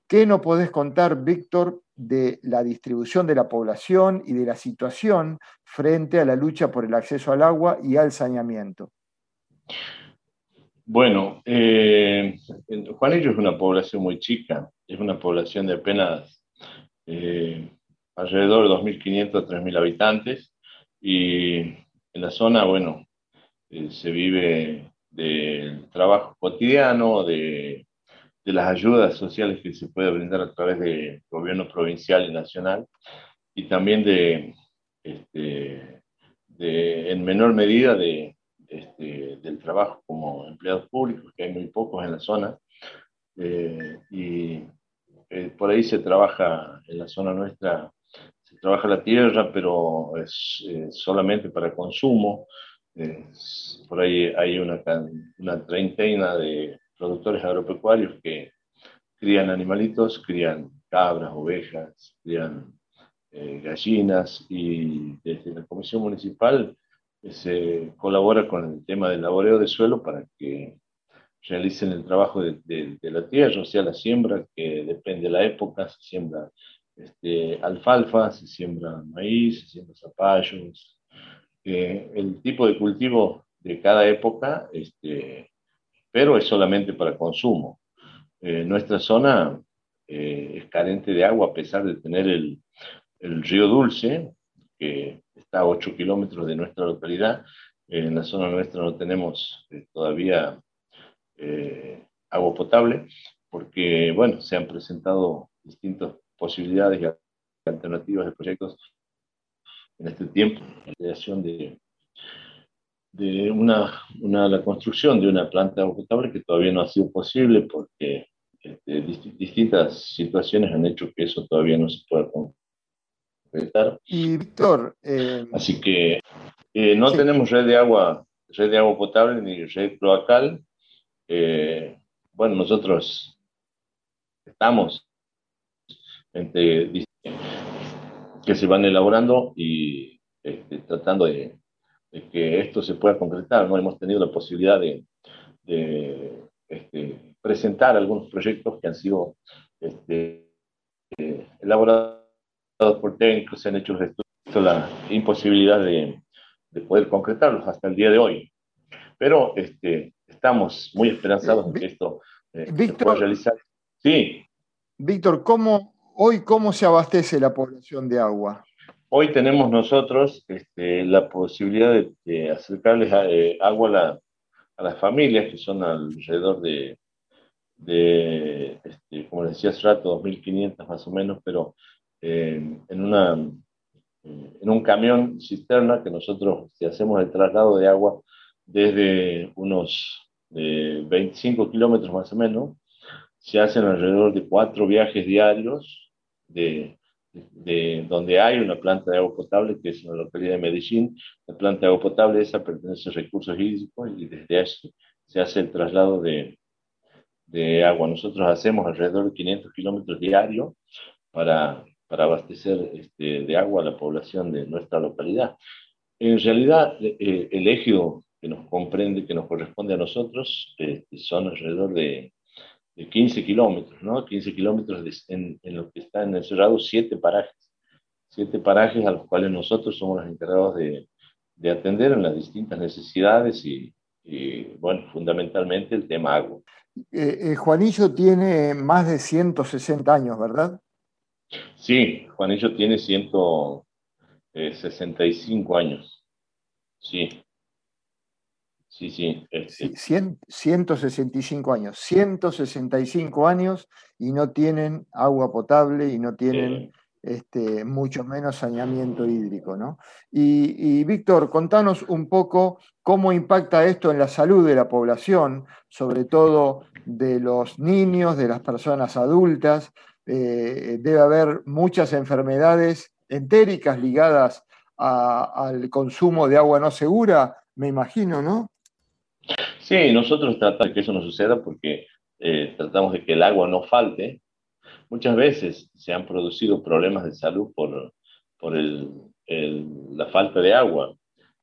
Speaker 2: ¿Qué nos podés contar, Víctor, de la distribución de la población y de la situación frente a la lucha por el acceso al agua y al saneamiento?
Speaker 5: Bueno, eh, Juanillo es una población muy chica, es una población de apenas eh, alrededor de 2.500 a 3.000 habitantes y en la zona, bueno, eh, se vive del trabajo cotidiano, de, las ayudas sociales que se puede brindar a través del gobierno provincial y nacional, y también de, este, en menor medida, de, este, del trabajo como empleados públicos, que hay muy pocos en la zona. Eh, y eh, por ahí se trabaja en la zona nuestra trabaja la tierra, pero es eh, solamente para consumo. por ahí hay una, una treintena de productores agropecuarios que crían animalitos, crían cabras, ovejas, crían eh, gallinas y desde la Comisión Municipal eh, se colabora con el tema del laboreo de suelo para que realicen el trabajo de, la tierra, o sea, la siembra, que depende de la época, se siembra este, alfalfa, se siembra maíz, se siembra zapallos. el tipo de cultivo de cada época, este, pero es solamente para consumo. Eh, nuestra zona eh, es carente de agua a pesar de tener el, el río Dulce, que está a 8 kilómetros de nuestra localidad. en la zona nuestra no tenemos eh, todavía agua potable porque, bueno, se han presentado distintos posibilidades y alternativas de proyectos en este tiempo, la creación de, de una, una, la construcción de una planta de agua potable que todavía no ha sido posible porque este, distintas situaciones han hecho que eso todavía no se pueda concretar.
Speaker 2: Y Víctor, eh,
Speaker 5: así que eh, no tenemos red de agua, red de agua potable ni red cloacal. Eh, bueno, nosotros estamos que se van elaborando y este, tratando de, que esto se pueda concretar. ¿no? Hemos tenido la posibilidad de, este, presentar algunos proyectos que han sido este, elaborados por técnicos, se han hecho la imposibilidad de, poder concretarlos hasta el día de hoy. Pero este, estamos muy esperanzados en que esto eh, se pueda realizar. Sí.
Speaker 2: Víctor, ¿cómo, Hoy, ¿cómo se abastece la población de agua?
Speaker 5: Hoy tenemos nosotros este, la posibilidad de, acercarles eh, agua a las familias, que son alrededor de, este, como les decía hace rato, 2.500 más o menos, pero en, una, en un camión cisterna que nosotros si hacemos el traslado de agua desde unos 25 kilómetros más o menos, se hacen alrededor de cuatro viajes diarios de, de, donde hay una planta de agua potable, que es en la localidad de Medellín. La planta de agua potable esa pertenece a recursos hídricos y desde allí se hace el traslado de, de agua. Nosotros hacemos alrededor de 500 kilómetros diarios para, para abastecer este, de agua a la población de nuestra localidad. En realidad, eh, el ejido que nos comprende, que nos corresponde a nosotros, este, son alrededor de de 15 kilómetros, ¿no? 15 kilómetros en, en, lo que está en el cerrado, siete parajes, siete parajes a los cuales nosotros somos los encargados de, de atender en las distintas necesidades y, bueno, fundamentalmente el tema agua.
Speaker 2: Eh, eh, Juanillo tiene más de 160 años, ¿verdad?
Speaker 5: Sí, Juanillo tiene 165 años. Sí. Sí, sí.
Speaker 2: 165 años. 165 años y no tienen agua potable y no tienen este, mucho menos saneamiento hídrico. ¿no? Y, Víctor, contanos un poco cómo impacta esto en la salud de la población, sobre todo de los niños, de las personas adultas. Eh, debe haber muchas enfermedades entéricas ligadas al consumo de agua no segura, me imagino, ¿no?
Speaker 5: Sí, nosotros tratamos de que eso no suceda porque eh, tratamos de que el agua no falte. Muchas veces se han producido problemas de salud por, por el, la falta de agua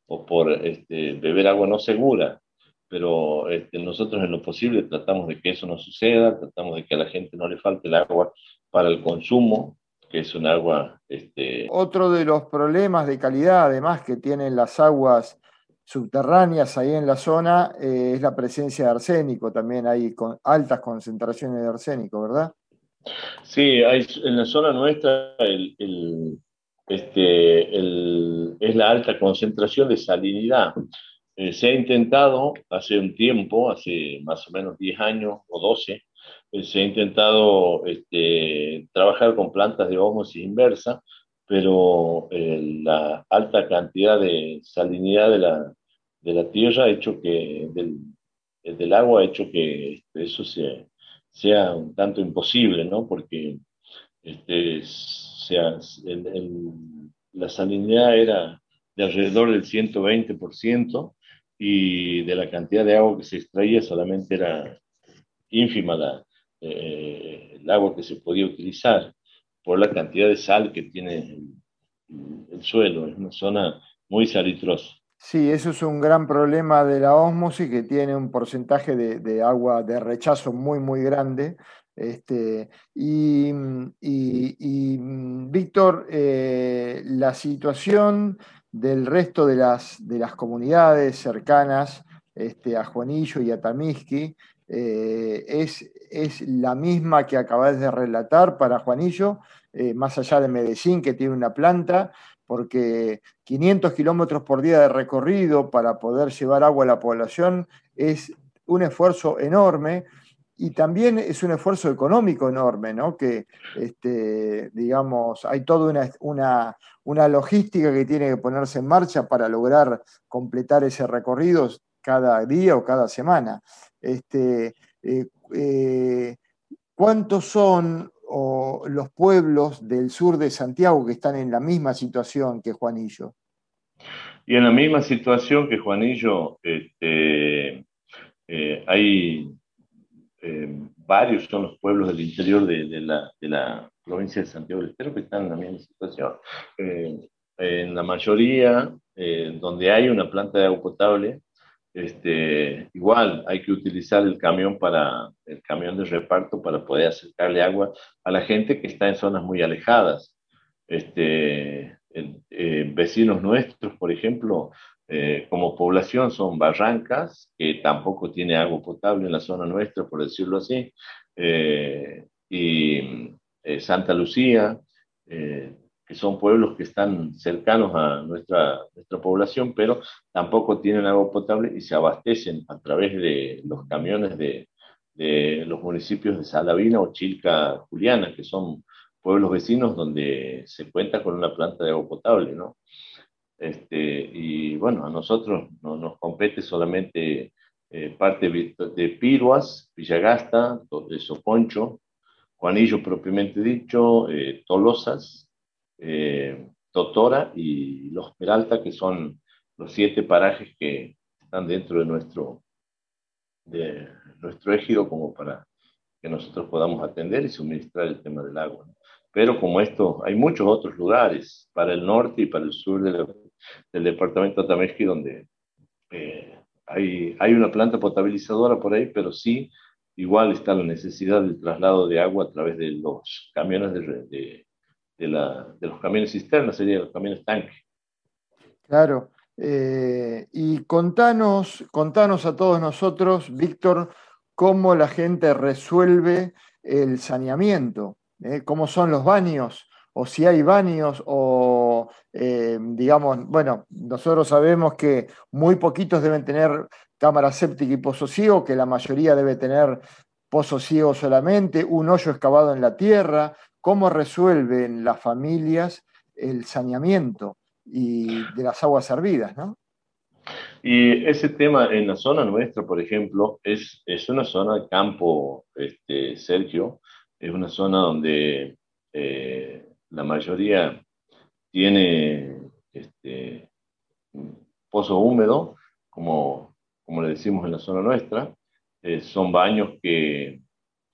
Speaker 5: o por este, beber agua no segura, pero este, nosotros en lo posible tratamos de que eso no suceda, tratamos de que a la gente no le falte el agua para el consumo, que es un agua... Este...
Speaker 2: Otro de los problemas de calidad, además, que tienen las aguas subterráneas ahí en la zona eh, es la presencia de arsénico, también hay con altas concentraciones de arsénico, ¿verdad?
Speaker 5: Sí, en la zona nuestra el, este, es la alta concentración de salinidad. Eh, se ha intentado hace un tiempo, hace más o menos 10 años o 12, eh, se ha intentado este, trabajar con plantas de ósmosis inversa pero eh, la alta cantidad de salinidad de la, de la tierra ha hecho que, del, del, agua ha hecho que eso sea, sea un tanto imposible, ¿no? Porque este, sea, la salinidad era de alrededor del 120% y de la cantidad de agua que se extraía solamente era ínfima la, eh, el agua que se podía utilizar por la cantidad de sal que tiene el, suelo. Es una zona muy salitrosa.
Speaker 2: Sí, eso es un gran problema de la ósmosis que tiene un porcentaje de, agua de rechazo muy, muy grande. Este, y, Víctor, eh, la situación del resto de las, de las comunidades cercanas este, a Juanillo y a Tamiski eh, es, es, la misma que acabas de relatar para Juanillo, eh, más allá de Medellín, que tiene una planta, porque 500 kilómetros por día de recorrido para poder llevar agua a la población es un esfuerzo enorme y también es un esfuerzo económico enorme, ¿no? Que, este, digamos, hay toda una, una, una, logística que tiene que ponerse en marcha para lograr completar ese recorrido cada día o cada semana. Este, eh, eh, ¿Cuántos son los pueblos del sur de Santiago que están en la misma situación que Juanillo?
Speaker 5: Y en la misma situación que Juanillo, este, eh, hay varios, son los pueblos del interior de, la, provincia de Santiago del Estero que están en la misma situación. en la mayoría, donde hay una planta de agua potable, este, igual hay que utilizar el camión para el camión de reparto para poder acercarle agua a la gente que está en zonas muy alejadas. Este, eh, vecinos nuestros, por ejemplo, eh, como población son Barrancas, que tampoco tiene agua potable en la zona nuestra, por decirlo así, eh, y Santa Lucía, que son pueblos que están cercanos a nuestra, nuestra población, pero tampoco tienen agua potable y se abastecen a través de los camiones de, de los municipios de Salavina o Chilca Juliana, que son pueblos vecinos donde se cuenta con una planta de agua potable, ¿no? Este, y bueno, a nosotros no nos compete solamente eh, parte de Piruas, Villagasta, de Soconcho, Juanillo propiamente dicho, eh, Tolosas, eh, Totora y Los Peralta, que son los siete parajes que están dentro de nuestro, de nuestro ejido como para que nosotros podamos atender y suministrar el tema del agua. Pero como esto, hay muchos otros lugares para el norte y para el sur del departamento de donde eh, hay, hay una planta potabilizadora por ahí, pero sí igual está la necesidad del traslado de agua a través de los camiones de, la, de los camiones cisternas, sería los camiones tanque.
Speaker 2: Claro. Eh, y contanos, contanos a todos nosotros, Víctor, cómo la gente resuelve el saneamiento, ¿eh? cómo son los baños, o si hay baños, o eh, digamos, bueno, nosotros sabemos que muy poquitos deben tener cámara séptica y pozo ciego, que la mayoría debe tener pozo ciego solamente, un hoyo excavado en la tierra, cómo resuelven las familias el saneamiento y de las aguas servidas, ¿no?
Speaker 5: Y ese tema en la zona nuestra, por ejemplo, es, es una zona de campo, este, Sergio, es una zona donde eh, la mayoría tiene este, pozo húmedo, como, como le decimos en la zona nuestra, eh, son baños que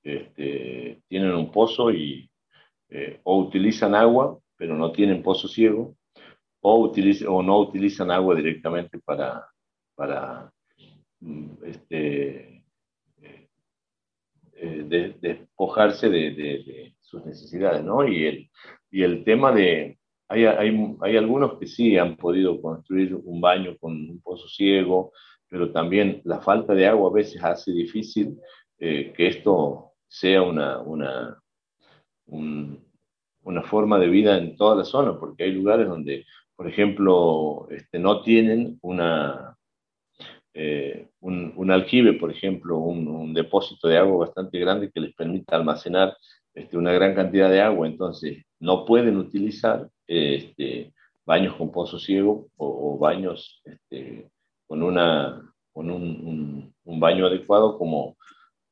Speaker 5: este, tienen un pozo y eh, o utilizan agua, pero no tienen pozo ciego, o, o no utilizan agua directamente para, para mm, este, eh, eh, despojarse de, de, sus necesidades, ¿no? Y el, y el tema de, hay, hay, hay, algunos que sí han podido construir un baño con un pozo ciego, pero también la falta de agua a veces hace difícil que esto sea una, una, una forma de vida en toda la zona, porque hay lugares donde, por ejemplo, este, no tienen una, eh, un, aljibe, por ejemplo, un, depósito de agua bastante grande que les permita almacenar este, una gran cantidad de agua, entonces no pueden utilizar este, baños con pozo ciego o, baños este, con, una, con un, un, baño adecuado como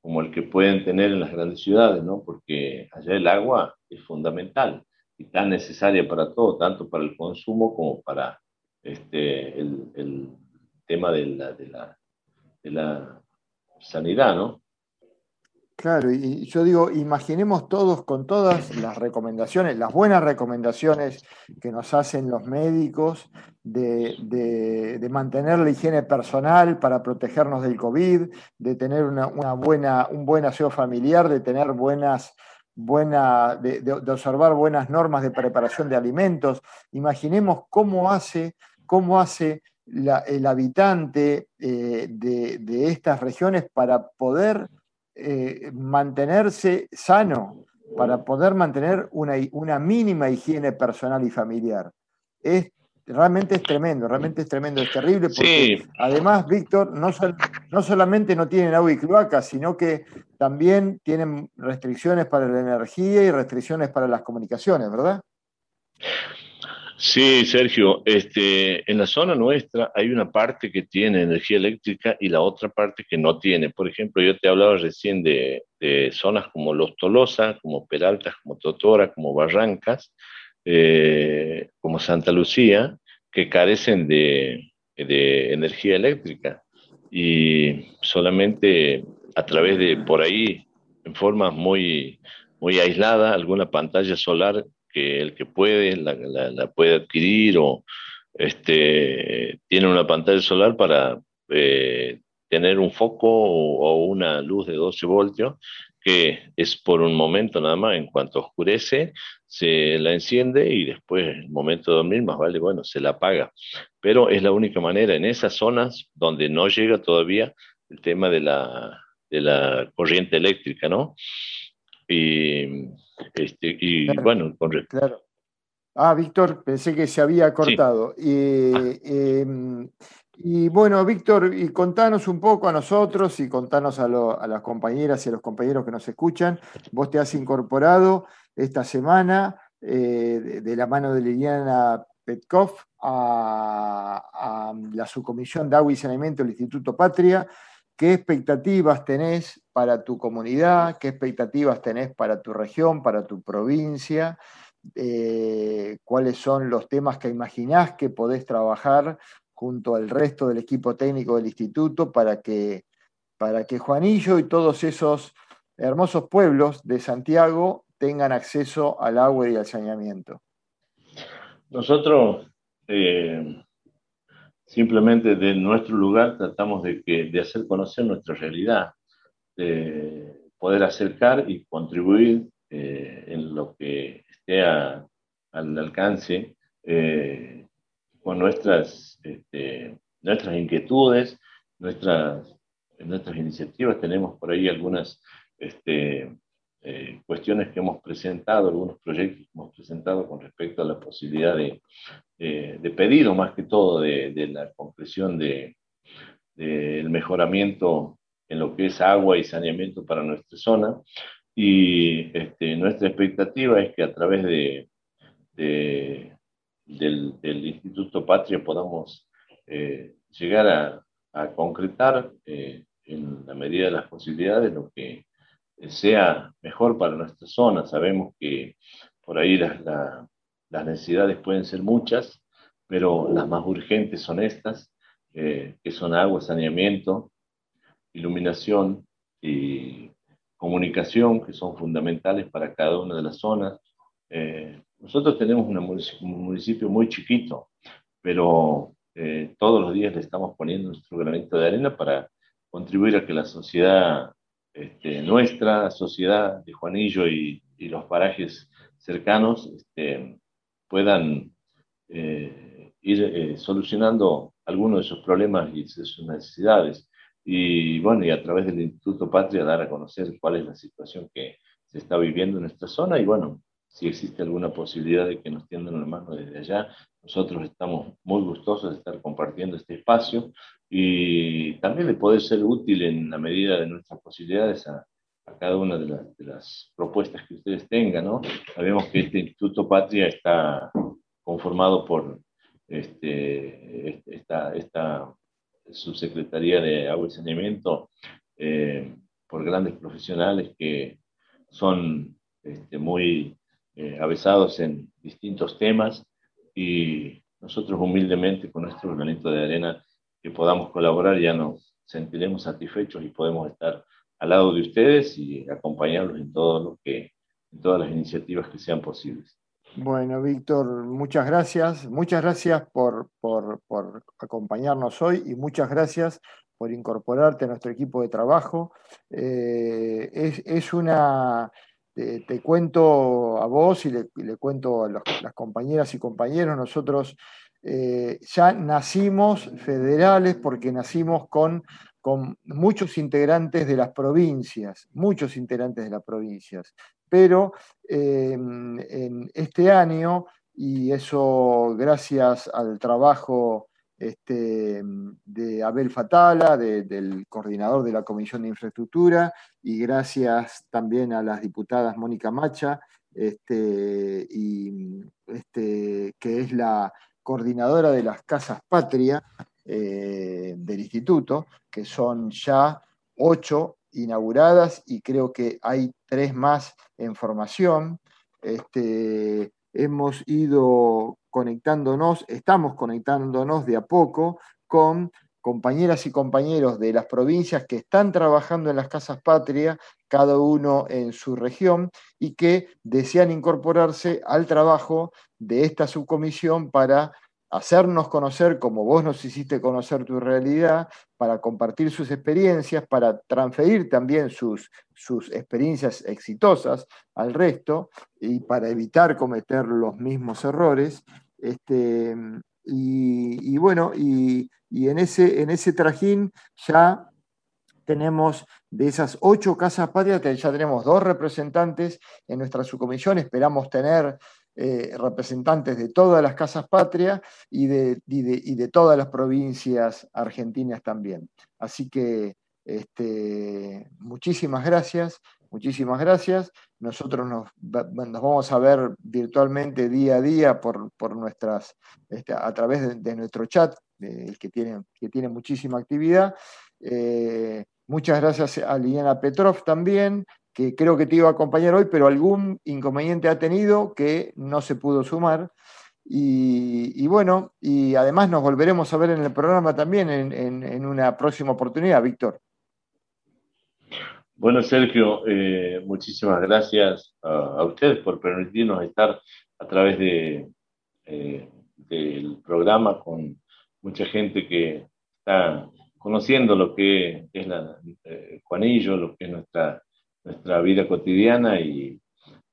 Speaker 5: como el que pueden tener en las grandes ciudades, ¿no? Porque allá el agua es fundamental y tan necesaria para todo, tanto para el consumo como para este, el, el tema de la, de, la, de la sanidad, ¿no?
Speaker 2: Claro, y yo digo, imaginemos todos con todas las recomendaciones, las buenas recomendaciones que nos hacen los médicos de, mantener la higiene personal para protegernos del COVID, de tener una, buena, un buen aseo familiar, de tener buenas, buena, de, observar buenas normas de preparación de alimentos. Imaginemos cómo hace, cómo hace el habitante eh, de estas regiones para poder eh, mantenerse sano, para poder mantener una, una, mínima higiene personal y familiar. Es, realmente es tremendo, realmente es tremendo, es terrible, porque además, Víctor, no, no solamente no tienen agua y cloaca, sino que también tienen restricciones para la energía y restricciones para las comunicaciones, ¿verdad?
Speaker 5: Sí, Sergio, este, en la zona nuestra hay una parte que tiene energía eléctrica y la otra parte que no tiene. Por ejemplo, yo te hablaba recién de, zonas como Los Tolosa, como Peraltas, como Totora, como Barrancas, eh, como Santa Lucía, que carecen de, de energía eléctrica y solamente a través de por ahí, en forma muy, muy aislada, alguna pantalla solar el que puede la, puede adquirir o este, tiene una pantalla solar para eh, tener un foco o, una luz de 12 voltios que es por un momento nada más, en cuanto oscurece, se la enciende y después, el momento de dormir, más vale, bueno, se la apaga. Pero es la única manera en esas zonas donde no llega todavía el tema de la, de la corriente eléctrica, ¿no? Y, este, y bueno,
Speaker 2: Claro. Ah, Víctor, pensé que se había cortado. Em, y, bueno, Víctor, y contanos un poco a nosotros y contanos a, las compañeras y a los compañeros que nos escuchan. Vos te has incorporado esta semana eh, de, la mano de Liliana Petkov a, a, la subcomisión de agua y saneamiento del Instituto Patria. ¿Qué expectativas tenés para tu comunidad? ¿Qué expectativas tenés para tu región, para tu provincia? Eh, cuáles son los temas que imaginás que podés trabajar junto al resto del equipo técnico del instituto para que, para que Juanillo y todos esos hermosos pueblos de Santiago tengan acceso al agua y al saneamiento.
Speaker 5: Nosotros eh, simplemente de nuestro lugar tratamos de, que, de hacer conocer nuestra realidad, de poder acercar y contribuir eh, en lo que esté al alcance eh, con nuestras, este, nuestras inquietudes, nuestras, nuestras iniciativas. Tenemos por ahí algunas este, eh, cuestiones que hemos presentado, algunos proyectos que hemos presentado con respecto a la posibilidad de, de pedido, más que todo, de, la concreción del de, mejoramiento en lo que es agua y saneamiento para nuestra zona. Y este, nuestra expectativa es que a través de, del, Instituto Patria podamos eh, llegar a, concretar eh, en la medida de las posibilidades lo que sea mejor para nuestra zona. Sabemos que por ahí las, necesidades pueden ser muchas, pero las más urgentes son estas, eh, que son agua, saneamiento, iluminación y comunicación que son fundamentales para cada una de las zonas. Eh, nosotros tenemos un municipio muy chiquito, pero eh, todos los días le estamos poniendo nuestro granito de arena para contribuir a que la sociedad este, nuestra, sociedad de Juanillo y, los parajes cercanos este, puedan eh, ir solucionando algunos de esos problemas y sus necesidades. Y bueno, y a través del Instituto Patria dar a conocer cuál es la situación que se está viviendo en nuestra zona y bueno, si existe alguna posibilidad de que nos tiendan la mano desde allá, nosotros estamos muy gustosos de estar compartiendo este espacio y también de poder ser útil en la medida de nuestras posibilidades a, a cada una de, de, las propuestas que ustedes tengan, ¿no? Sabemos que este Instituto Patria está conformado por este, esta, esta subsecretaría de Agua y Saneamiento eh, por grandes profesionales que son este, muy eh, avesados en distintos temas y nosotros humildemente con nuestro granito de arena que podamos colaborar ya nos sentiremos satisfechos y podemos estar al lado de ustedes y acompañarlos en todo lo que en todas las iniciativas que sean posibles.
Speaker 2: Bueno, Víctor, muchas gracias. Muchas gracias por, acompañarnos hoy y muchas gracias por incorporarte a nuestro equipo de trabajo. Eh, es, una, te, cuento a vos y le, cuento a las compañeras y compañeros, nosotros eh, ya nacimos federales porque nacimos con, con muchos integrantes de las provincias, muchos integrantes de las provincias. Pero em, en este año, y eso gracias al trabajo este, de Abel Fatala, del coordinador de la Comisión de Infraestructura, y gracias también a las diputadas Mónica Macha, este, y, este, que es la coordinadora de las Casas Patria eh, del Instituto, que son ya ocho inauguradas y creo que hay tres más en formación. Este, hemos ido conectándonos, estamos conectándonos de a poco con compañeras y compañeros de las provincias que están trabajando en las casas patria, cada uno en su región, y que desean incorporarse al trabajo de esta subcomisión para hacernos conocer como vos nos hiciste conocer tu realidad, para compartir sus experiencias, para transferir también sus, sus experiencias exitosas al resto y para evitar cometer los mismos errores. Este, y, bueno, y, en, ese, en ese trajín ya tenemos de esas ocho casas patrias, ya tenemos dos representantes en nuestra subcomisión, esperamos tener eh, representantes de todas las casas patrias y de, todas las provincias argentinas también. Así que este, muchísimas gracias, muchísimas gracias. Nosotros nos, vamos a ver virtualmente día a día por, nuestras, este, a través de, nuestro chat, que, tiene, que tiene muchísima actividad. Eh, muchas gracias a Liliana Petrov también, que creo que te iba a acompañar hoy, pero algún inconveniente ha tenido que no se pudo sumar. Y, bueno, y además nos volveremos a ver en el programa también en, una próxima oportunidad, Víctor.
Speaker 5: Bueno, Sergio, eh, muchísimas gracias a, ustedes por permitirnos estar a través eh, del programa con mucha gente que está conociendo lo que es la, eh, Juanillo, lo que es nuestra nuestra vida cotidiana y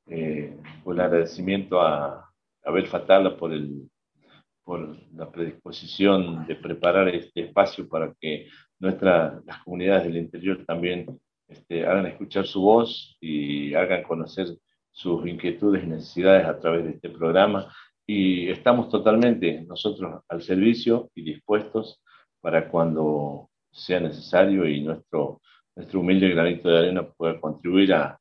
Speaker 5: eh, el agradecimiento a Abel Fatala por, el, por la predisposición de preparar este espacio para que nuestra, las comunidades del interior también este, hagan escuchar su voz y hagan conocer sus inquietudes y necesidades a través de este programa. Y estamos totalmente nosotros al servicio y dispuestos para cuando sea necesario y nuestro nuestro humilde granito de arena puede contribuir a,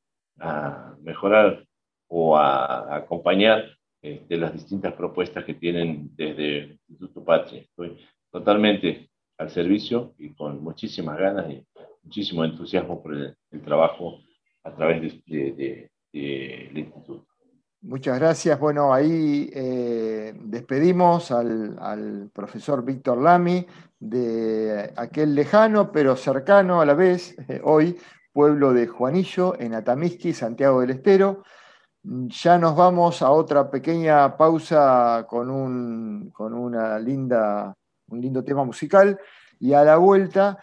Speaker 5: mejorar o a, acompañar este, las distintas propuestas que tienen desde el Instituto Patria. Estoy totalmente al servicio y con muchísimas ganas y muchísimo entusiasmo por el, trabajo a través del de, Instituto.
Speaker 2: Muchas gracias. Bueno, ahí eh, despedimos al, profesor Víctor Lamy de aquel lejano pero cercano a la vez, eh, hoy, pueblo de Juanillo, en Atamisqui, Santiago del Estero. Ya nos vamos a otra pequeña pausa con un, con una linda, un lindo tema musical y a la vuelta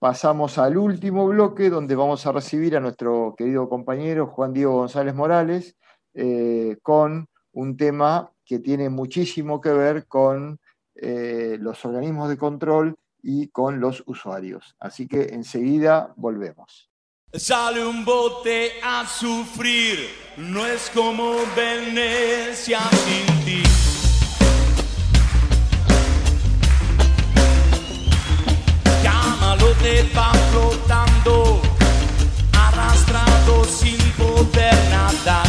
Speaker 2: pasamos al último bloque donde vamos a recibir a nuestro querido compañero Juan Diego González Morales eh, con un tema que tiene muchísimo que ver con eh, los organismos de control y con los usuarios. Así que enseguida volvemos.
Speaker 1: Sale un bote a sufrir, no es como Venecia sin ti. Llámalo, te va flotando, arrastrado sin poder nadar.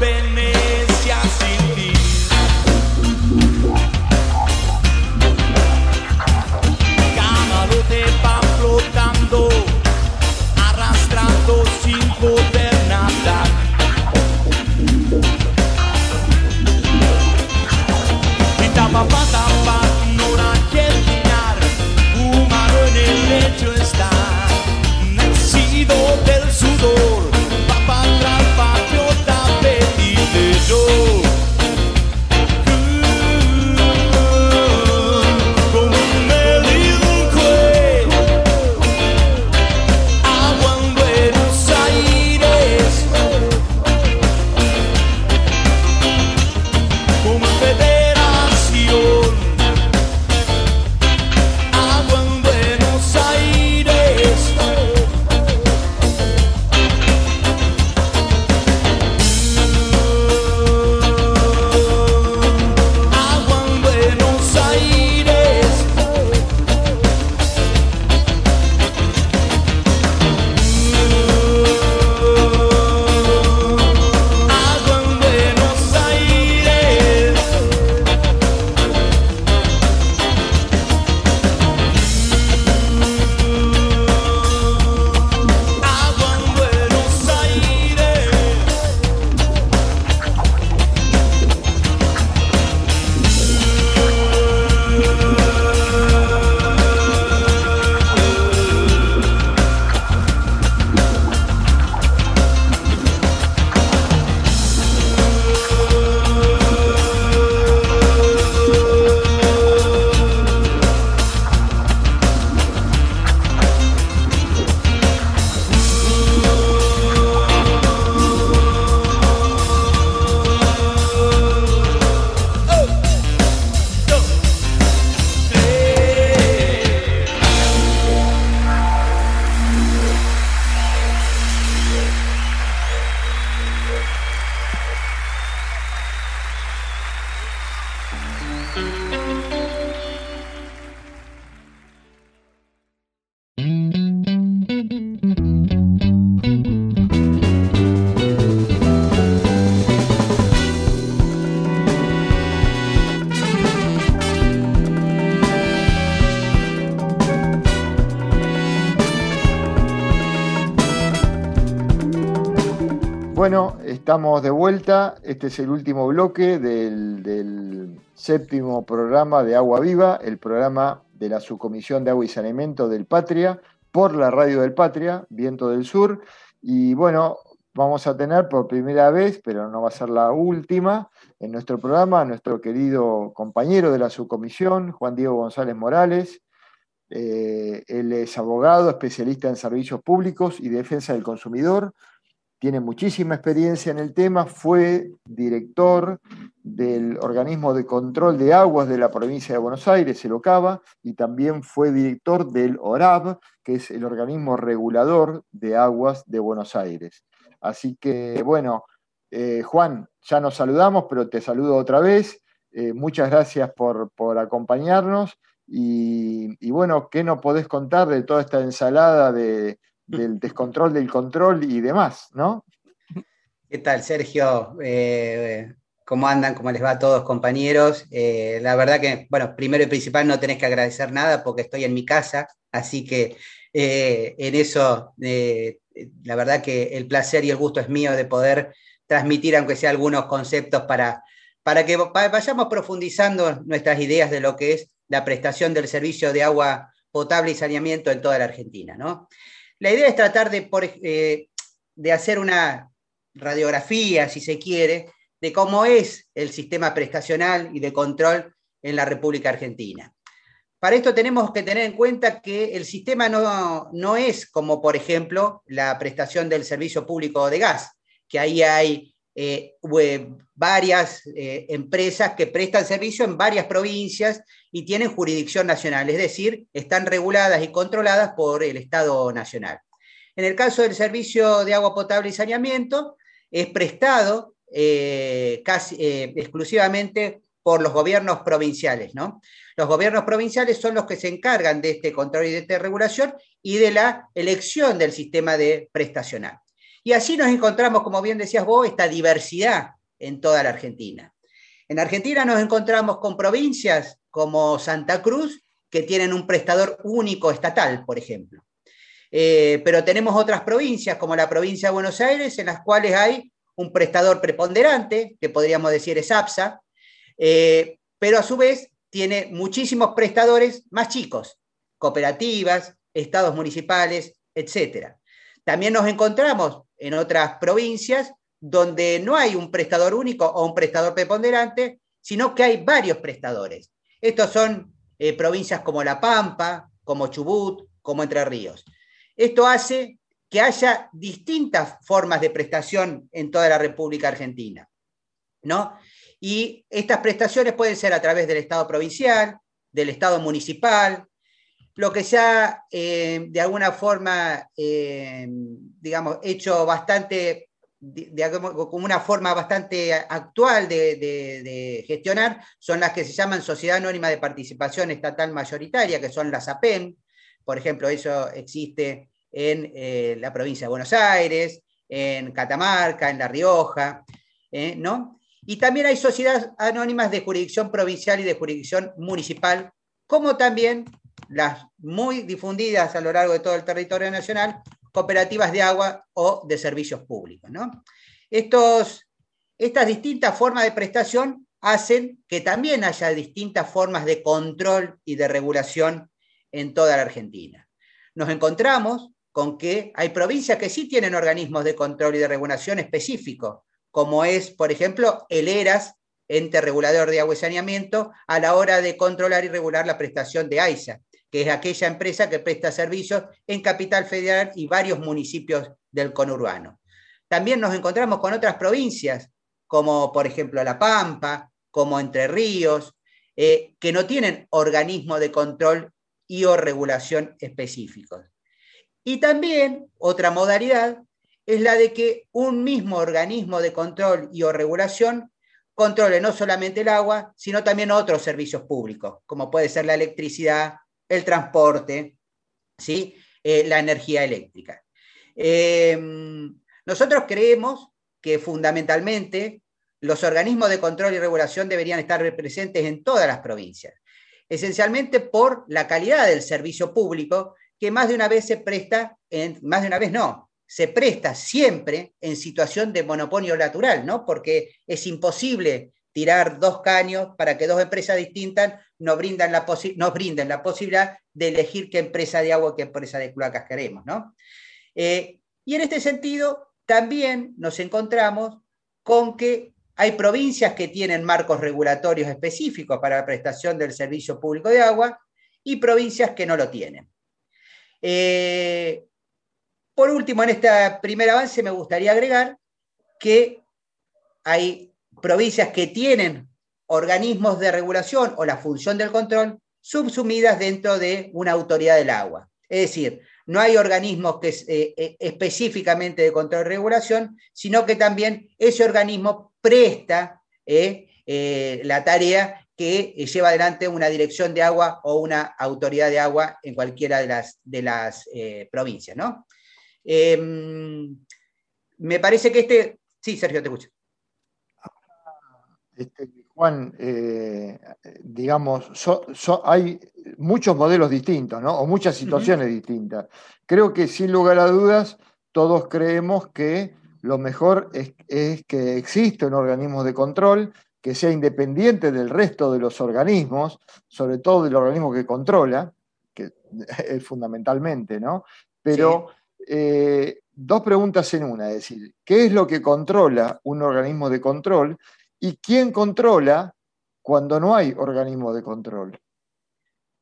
Speaker 2: been Bueno, estamos de vuelta. Este es el último bloque del, séptimo programa de Agua Viva, el programa de la Subcomisión de Agua y Saneamiento del Patria, por la radio del Patria, Viento del Sur. Y bueno, vamos a tener por primera vez, pero no va a ser la última, en nuestro programa a nuestro querido compañero de la subcomisión, Juan Diego González Morales. Eh, él es abogado, especialista en servicios públicos y defensa del consumidor tiene muchísima experiencia en el tema, fue director del organismo de control de aguas de la provincia de Buenos Aires, el OCAVA, y también fue director del ORAB, que es el organismo regulador de aguas de Buenos Aires. Así que, bueno, eh, Juan, ya nos saludamos, pero te saludo otra vez. Eh, muchas gracias por, acompañarnos. Y, y, bueno, ¿qué nos podés contar de toda esta ensalada de, del descontrol del control y demás, ¿no?
Speaker 6: ¿Qué tal, Sergio? Eh, ¿Cómo andan? ¿Cómo les va a todos, compañeros? Eh, la verdad que, bueno, primero y principal no tenés que agradecer nada porque estoy en mi casa, así que eh, en eso, la verdad que el placer y el gusto es mío de poder transmitir, aunque sea algunos conceptos, para, para que vayamos profundizando nuestras ideas de lo que es la prestación del servicio de agua potable y saneamiento en toda la Argentina, ¿no? La idea es tratar de, eh, de hacer una radiografía, si se quiere, de cómo es el sistema prestacional y de control en la República Argentina. Para esto tenemos que tener en cuenta que el sistema no, no es como, por ejemplo, la prestación del servicio público de gas, que ahí hay eh, varias eh, empresas que prestan servicio en varias provincias y tienen jurisdicción nacional, es decir, están reguladas y controladas por el Estado Nacional. En el caso del servicio de agua potable y saneamiento, es prestado eh, casi exclusivamente por los gobiernos provinciales. ¿no? Los gobiernos provinciales son los que se encargan de este control y de esta regulación y de la elección del sistema de prestacional. Y así nos encontramos, como bien decías vos, esta diversidad en toda la Argentina. En Argentina nos encontramos con provincias como Santa Cruz, que tienen un prestador único estatal, por ejemplo. Eh, pero tenemos otras provincias, como la provincia de Buenos Aires, en las cuales hay un prestador preponderante, que podríamos decir es APSA, eh, pero a su vez tiene muchísimos prestadores más chicos, cooperativas, estados municipales, etc. También nos encontramos en otras provincias donde no hay un prestador único o un prestador preponderante, sino que hay varios prestadores. Estos son eh, provincias como La Pampa, como Chubut, como Entre Ríos. Esto hace que haya distintas formas de prestación en toda la República Argentina. ¿no? Y estas prestaciones pueden ser a través del Estado provincial, del Estado municipal, lo que se ha eh, de alguna forma, eh, digamos, hecho bastante, como una forma bastante actual de, gestionar, son las que se llaman Sociedad Anónima de Participación Estatal Mayoritaria, que son las APEM. Por ejemplo, eso existe en eh, la provincia de Buenos Aires, en Catamarca, en La Rioja, ¿no? Y también hay sociedades anónimas de jurisdicción provincial y de jurisdicción municipal, como también las muy difundidas a lo largo de todo el territorio nacional, cooperativas de agua o de servicios públicos. Estos, estas distintas formas de prestación hacen que también haya distintas formas de control y de regulación en toda la Argentina. Nos encontramos con que hay provincias que sí tienen organismos de control y de regulación específicos, como es, por ejemplo, el ERAS, ente regulador de agua y saneamiento, a la hora de controlar y regular la prestación de AISA, que es aquella empresa que presta servicios en Capital Federal y varios municipios del conurbano. También nos encontramos con otras provincias, como por ejemplo La Pampa, como Entre Ríos, eh, que no tienen organismo de control y o regulación específicos. Y también otra modalidad es la de que un mismo organismo de control y o regulación controle no solamente el agua, sino también otros servicios públicos, como puede ser la electricidad, el transporte, ¿sí? Eh, la energía eléctrica. Em, nosotros creemos que fundamentalmente los organismos de control y regulación deberían estar presentes en todas las provincias, esencialmente por la calidad del servicio público que más de una vez se presta, en, más de una vez no, se presta siempre en situación de monopolio natural, ¿no? Porque es imposible tirar dos caños para que dos empresas distintas nos, brindan la nos brinden la posibilidad de elegir qué empresa de agua, qué empresa de cloacas queremos, ¿no? Eh, y en este sentido, también nos encontramos con que hay provincias que tienen marcos regulatorios específicos para la prestación del servicio público de agua y provincias que no lo tienen. Eh, por último, en este primer avance me gustaría agregar que hay provincias que tienen organismos de regulación o la función del control subsumidas dentro de una autoridad del agua. Es decir, no hay organismos que eh, eh, específicamente de control y regulación, sino que también ese organismo presta eh, la tarea que lleva adelante una dirección de agua o una autoridad de agua en cualquiera de las, de las provincias. ¿no? Em, me parece que este... Sí, Sergio, te escucho.
Speaker 2: Este, Juan, eh, digamos, hay muchos modelos distintos, ¿no? O muchas situaciones distintas. Creo que sin lugar a dudas, todos creemos que lo mejor es, que exista un organismo de control que sea independiente del resto de los organismos, sobre todo del organismo que controla, que es fundamentalmente, ¿no? Pero eh, dos preguntas en una, es decir, ¿qué es lo que controla un organismo de control? ¿Y quién controla cuando no hay organismo de control?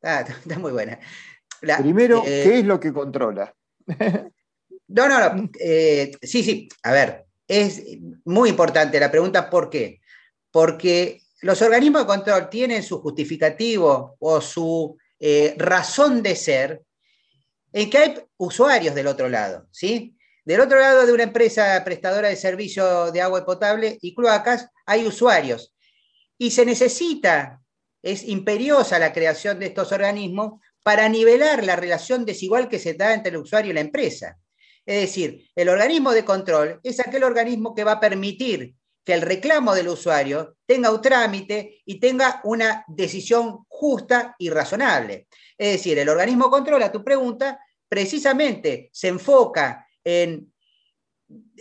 Speaker 6: Ah, está muy buena.
Speaker 2: Primero, eh, ¿qué es lo que controla?
Speaker 6: no, no, no. Eh, sí, sí. A ver, es muy importante la pregunta, ¿por qué? Porque los organismos de control tienen su justificativo o su razón de ser en que hay usuarios del otro lado, ¿sí? Del otro lado de una empresa prestadora de servicio de agua potable y cloacas hay usuarios. Y se necesita, es imperiosa la creación de estos organismos para nivelar la relación desigual que se da entre el usuario y la empresa. Es decir, el organismo de control es aquel organismo que va a permitir que el reclamo del usuario tenga un trámite y tenga una decisión justa y razonable. Es decir, el organismo controla tu pregunta precisamente se enfoca en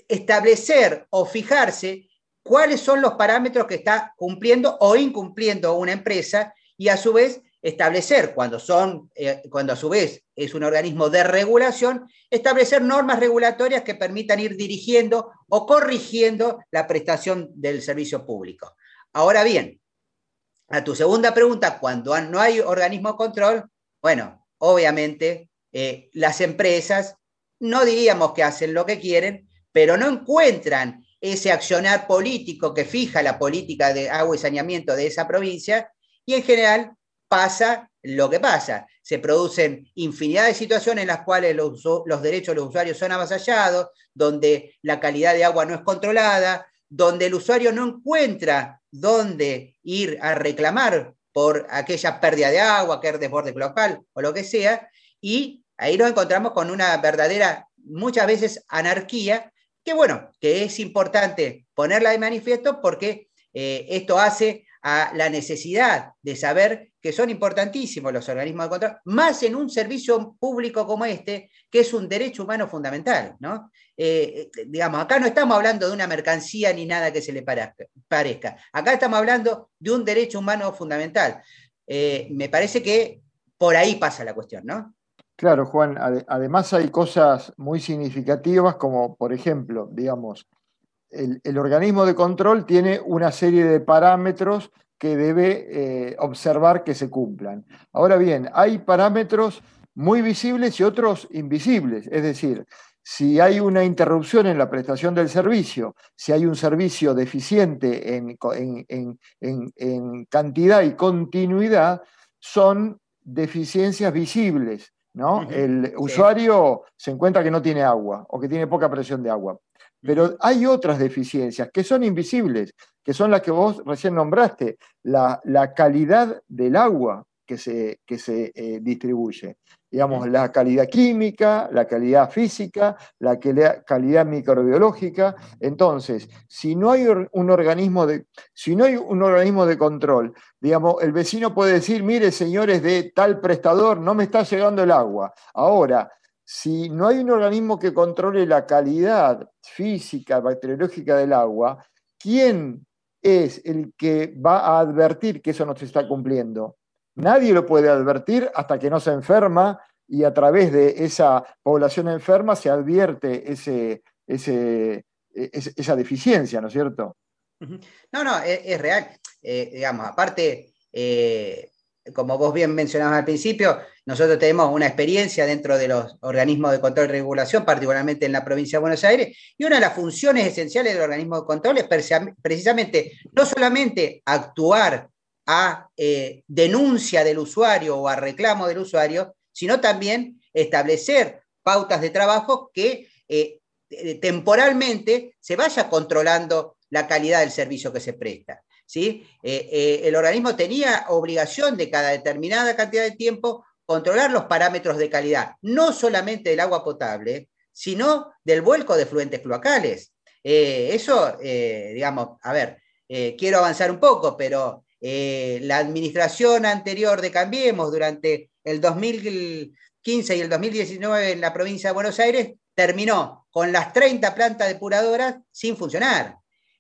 Speaker 6: establecer o fijarse cuáles son los parámetros que está cumpliendo o incumpliendo una empresa y a su vez establecer, cuando, son, eh, cuando a su vez es un organismo de regulación, establecer normas regulatorias que permitan ir dirigiendo o corrigiendo la prestación del servicio público. Ahora bien, a tu segunda pregunta, cuando no hay organismo de control, bueno, obviamente eh, las empresas no diríamos que hacen lo que quieren, pero no encuentran ese accionar político que fija la política de agua y saneamiento de esa provincia y en general pasa lo que pasa. Se producen infinidad de situaciones en las cuales los, derechos de los usuarios son avasallados, donde la calidad de agua no es controlada, donde el usuario no encuentra dónde ir a reclamar por aquella pérdida de agua, aquel desborde local o lo que sea, y Ahí nos encontramos con una verdadera, muchas veces, anarquía, que bueno, que es importante ponerla de manifiesto porque eh, esto hace a la necesidad de saber que son importantísimos los organismos de control, más en un servicio público como este, que es un derecho humano fundamental. ¿no? Eh, eh, digamos, acá no estamos hablando de una mercancía ni nada que se le parezca. Acá estamos hablando de un derecho humano fundamental. me parece que por ahí pasa la cuestión, ¿no?
Speaker 2: Claro, Juan, además hay cosas muy significativas como, por ejemplo, digamos, el, organismo de control tiene una serie de parámetros que debe eh, observar que se cumplan. Ahora bien, hay parámetros muy visibles y otros invisibles, es decir, si hay una interrupción en la prestación del servicio, si hay un servicio deficiente en, en cantidad y continuidad, son deficiencias visibles ¿no? El usuario se encuentra que no tiene agua o que tiene poca presión de agua. Pero hay otras deficiencias que son invisibles, que son las que vos recién nombraste, la, la calidad del agua que se, que se eh, distribuye. Digamos, la calidad química, la calidad física, la calidad microbiológica. Entonces, si no hay un organismo de, si no hay un organismo de control, digamos, el vecino puede decir, mire, señores de tal prestador, no me está llegando el agua. Ahora, si no hay un organismo que controle la calidad física, bacteriológica del agua, ¿quién es el que va a advertir que eso no se está cumpliendo? Nadie lo puede advertir hasta que no se enferma y a través de esa población enferma se advierte ese, ese, esa deficiencia, ¿no es cierto?
Speaker 6: No, no, es, real. Eh, digamos, aparte, eh, como vos bien mencionabas al principio, nosotros tenemos una experiencia dentro de los organismos de control y regulación, particularmente en la provincia de Buenos Aires, y una de las funciones esenciales del organismo de control es precisamente no solamente actuar a eh, denuncia del usuario o a reclamo del usuario, sino también establecer pautas de trabajo que eh, temporalmente se vaya controlando la calidad del servicio que se presta. ¿sí? Eh, eh, el organismo tenía obligación de cada determinada cantidad de tiempo controlar los parámetros de calidad, no solamente del agua potable, sino del vuelco de fluentes cloacales. eso, digamos, a ver, quiero avanzar un poco, pero la administración anterior de Cambiemos durante el 2015 y el 2019 en la provincia de Buenos Aires terminó con las 30 plantas depuradoras sin funcionar.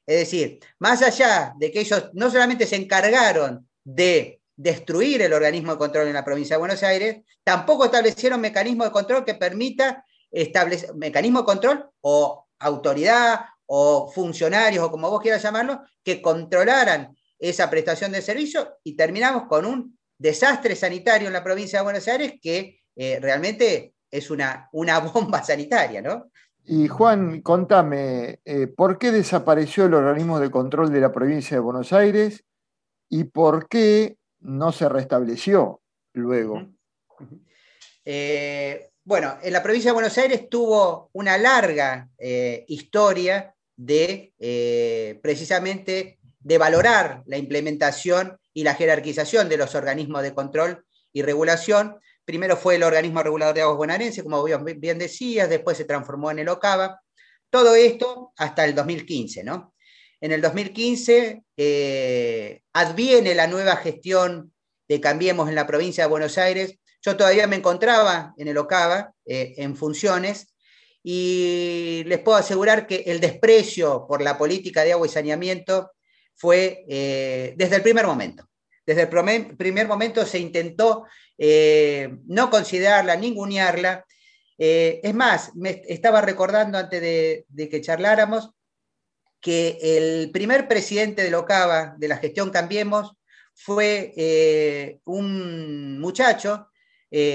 Speaker 6: Es decir, más allá de que ellos no solamente se encargaron de destruir el organismo de control en la provincia de Buenos Aires, tampoco establecieron mecanismos de control que permita establecer mecanismo de control o autoridad o funcionarios o como vos quieras llamarlo, que controlaran esa prestación de servicio y terminamos con un desastre sanitario en la provincia de Buenos Aires que eh, realmente es una, una bomba sanitaria, ¿no?
Speaker 2: Y Juan, contame, eh, ¿por qué desapareció el organismo de control de la provincia de Buenos Aires y por qué no se restableció luego?
Speaker 6: Eh, bueno, en la provincia de Buenos Aires tuvo una larga historia de precisamente de valorar la implementación y la jerarquización de los organismos de control y regulación. Primero fue el organismo regulador de aguas bonaerense, como bien decías, después se transformó en el OCAVA. Todo esto hasta el 2015, ¿no? En el 2015 eh, adviene la nueva gestión de Cambiemos en la provincia de Buenos Aires. Yo todavía me encontraba en el OCAVA, eh, en funciones, y les puedo asegurar que el desprecio por la política de agua y saneamiento fue eh, desde el primer momento. Desde el primer momento se intentó eh, no considerarla, ningunearla. Eh, es más, me estaba recordando antes de, que charláramos que el primer presidente de Locava, de la gestión Cambiemos, fue un muchacho,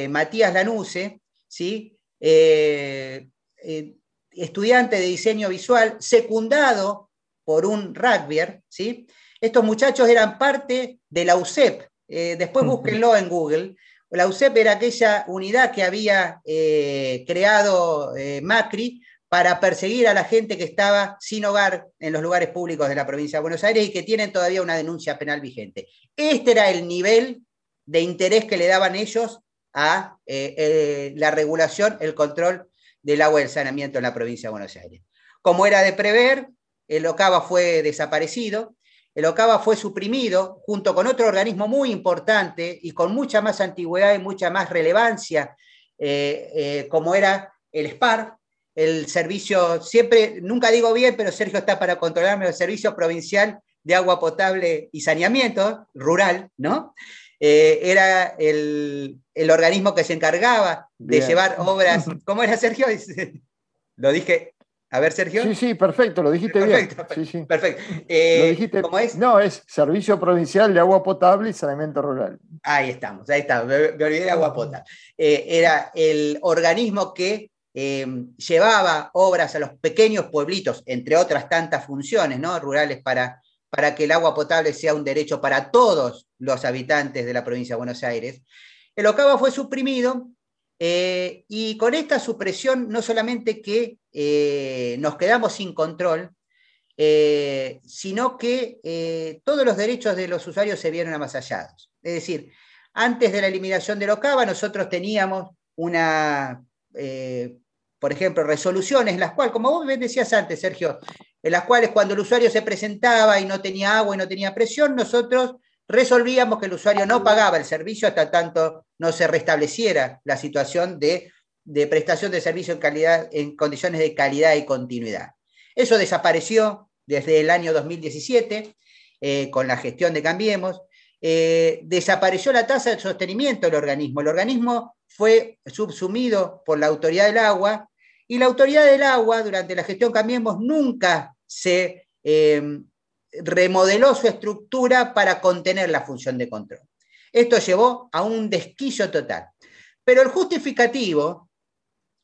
Speaker 6: Matías Lanuse, ¿sí? estudiante de diseño visual, secundado por un rugbyer, ¿sí? Estos muchachos eran parte de la UCEP, eh, después búsquenlo en Google. La UCEP era aquella unidad que había eh, creado eh, Macri para perseguir a la gente que estaba sin hogar en los lugares públicos de la provincia de Buenos Aires y que tienen todavía una denuncia penal vigente. Este era el nivel de interés que le daban ellos a la regulación, el control del agua y el saneamiento en la provincia de Buenos Aires. Como era de prever, el OCAVA fue desaparecido, el OCAVA fue suprimido junto con otro organismo muy importante y con mucha más antigüedad y mucha más relevancia, eh, eh, como era el SPAR, el servicio, siempre, nunca digo bien, pero Sergio está para controlarme, el Servicio Provincial de Agua Potable y Saneamiento Rural, ¿no? Eh, era el, organismo que se encargaba de llevar obras. ¿Cómo era, Sergio? Lo dije a ver, Sergio.
Speaker 2: Sí, sí, perfecto, lo dijiste bien.
Speaker 6: Perfecto, perfecto. Eh,
Speaker 2: ¿Cómo es? No, es Servicio Provincial de Agua Potable y Saneamiento Rural.
Speaker 6: Ahí estamos, ahí está, me, olvidé de agua potable. Eh, era el organismo que eh, llevaba obras a los pequeños pueblitos, entre otras tantas funciones ¿no? rurales, para, para que el agua potable sea un derecho para todos los habitantes de la provincia de Buenos Aires. El OCAVA fue suprimido eh, y con esta supresión, no solamente que eh, nos quedamos sin control, eh, sino que todos los derechos de los usuarios se vieron amasallados. Es decir, antes de la eliminación de OCAVA, nosotros teníamos una, por ejemplo, resoluciones en las cuales, como vos decías antes, Sergio, en las cuales cuando el usuario se presentaba y no tenía agua y no tenía presión, nosotros resolvíamos que el usuario no pagaba el servicio hasta tanto no se restableciera la situación de prestación de servicio en, calidad, en condiciones de calidad y continuidad. Eso desapareció desde el año 2017 eh, con la gestión de Cambiemos. Eh, desapareció la tasa de sostenimiento del organismo. El organismo fue subsumido por la autoridad del agua y la autoridad del agua durante la gestión Cambiemos nunca se eh, remodeló su estructura para contener la función de control. Esto llevó a un desquicio total. Pero el justificativo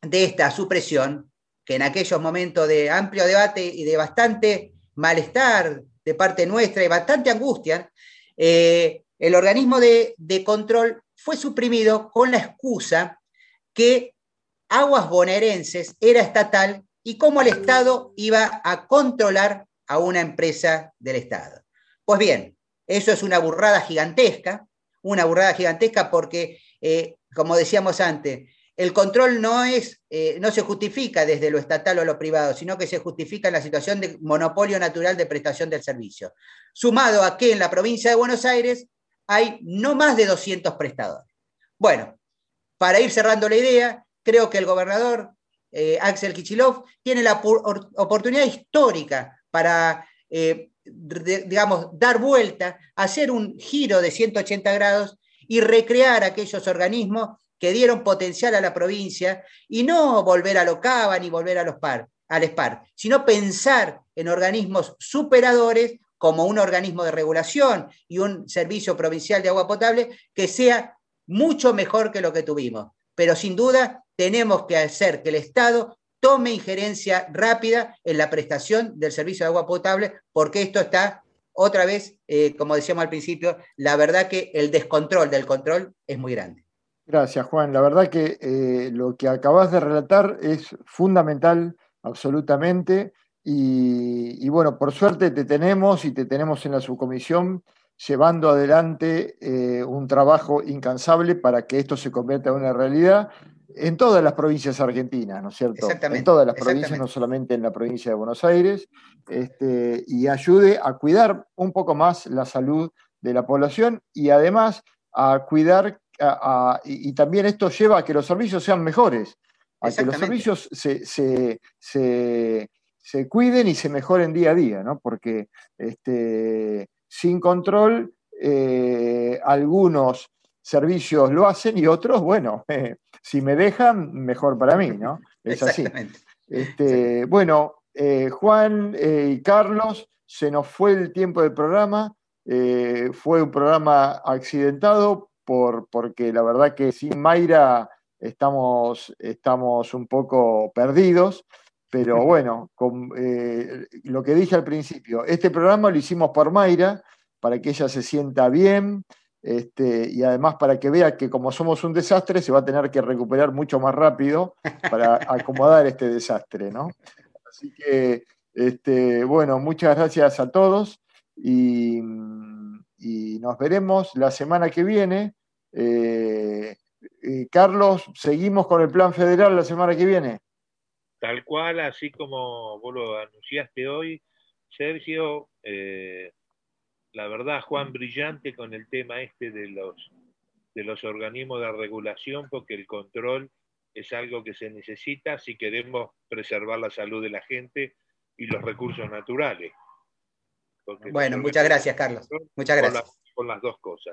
Speaker 6: de esta supresión, que en aquellos momentos de amplio debate y de bastante malestar de parte nuestra y bastante angustia, eh, el organismo de, control fue suprimido con la excusa que Aguas Bonaerenses era estatal y cómo el Estado iba a controlar a una empresa del Estado. Pues bien, eso es una burrada gigantesca, una burrada gigantesca porque, eh, como decíamos antes, el control no, es, eh, no se justifica desde lo estatal o lo privado, sino que se justifica en la situación de monopolio natural de prestación del servicio. Sumado a que en la provincia de Buenos Aires hay no más de 200 prestadores. Bueno, para ir cerrando la idea, creo que el gobernador eh, Axel Kichilov tiene la oportunidad histórica para, digamos, dar vuelta, hacer un giro de 180 grados y recrear aquellos organismos que dieron potencial a la provincia y no volver a lo Cava ni volver a los par, al SPAR, sino pensar en organismos superadores como un organismo de regulación y un servicio provincial de agua potable que sea mucho mejor que lo que tuvimos. Pero sin duda tenemos que hacer que el Estado tome injerencia rápida en la prestación del servicio de agua potable, porque esto está, otra vez, eh, como decíamos al principio, la verdad que el descontrol del control es muy grande.
Speaker 2: Gracias, Juan. La verdad que eh, lo que acabas de relatar es fundamental, absolutamente. Y, bueno, por suerte te tenemos y te tenemos en la subcomisión llevando adelante eh, un trabajo incansable para que esto se convierta en una realidad en todas las provincias argentinas, ¿no es cierto? En todas las provincias, no solamente en la provincia de Buenos Aires, este, y ayude a cuidar un poco más la salud de la población y además a cuidar y, también esto lleva a que los servicios sean mejores, a que los servicios se, cuiden y se mejoren día a día, ¿no? Porque este, sin control eh, algunos servicios lo hacen y otros, bueno, si me dejan, mejor para mí, ¿no? Es así. Este, bueno, eh, Juan eh, y Carlos, se nos fue el tiempo del programa. fue un programa accidentado porque la verdad que sin Mayra estamos, estamos un poco perdidos, pero bueno, con, eh, lo que dije al principio, este programa lo hicimos por Mayra, para que ella se sienta bien, este, y además para que vea que como somos un desastre, se va a tener que recuperar mucho más rápido para acomodar este desastre, ¿no? Así que, este, bueno, muchas gracias a todos y y nos veremos la semana que viene. Eh, eh, Carlos, ¿seguimos con el plan federal la semana que viene?
Speaker 4: Tal cual, así como vos lo anunciaste hoy, Sergio, eh, la verdad, Juan, brillante con el tema este de los, de los organismos de regulación, porque el control es algo que se necesita si queremos preservar la salud de la gente y los recursos naturales
Speaker 6: bueno, muchas gracias, Carlos. Muchas gracias.
Speaker 4: Con, las dos cosas.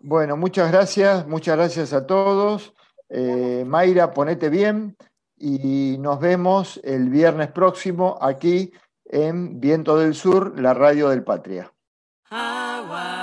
Speaker 2: Bueno, muchas gracias, muchas gracias a todos. Eh, Mayra, ponete bien y nos vemos el viernes próximo aquí en Viento del Sur, la radio del Patria.
Speaker 7: Wow.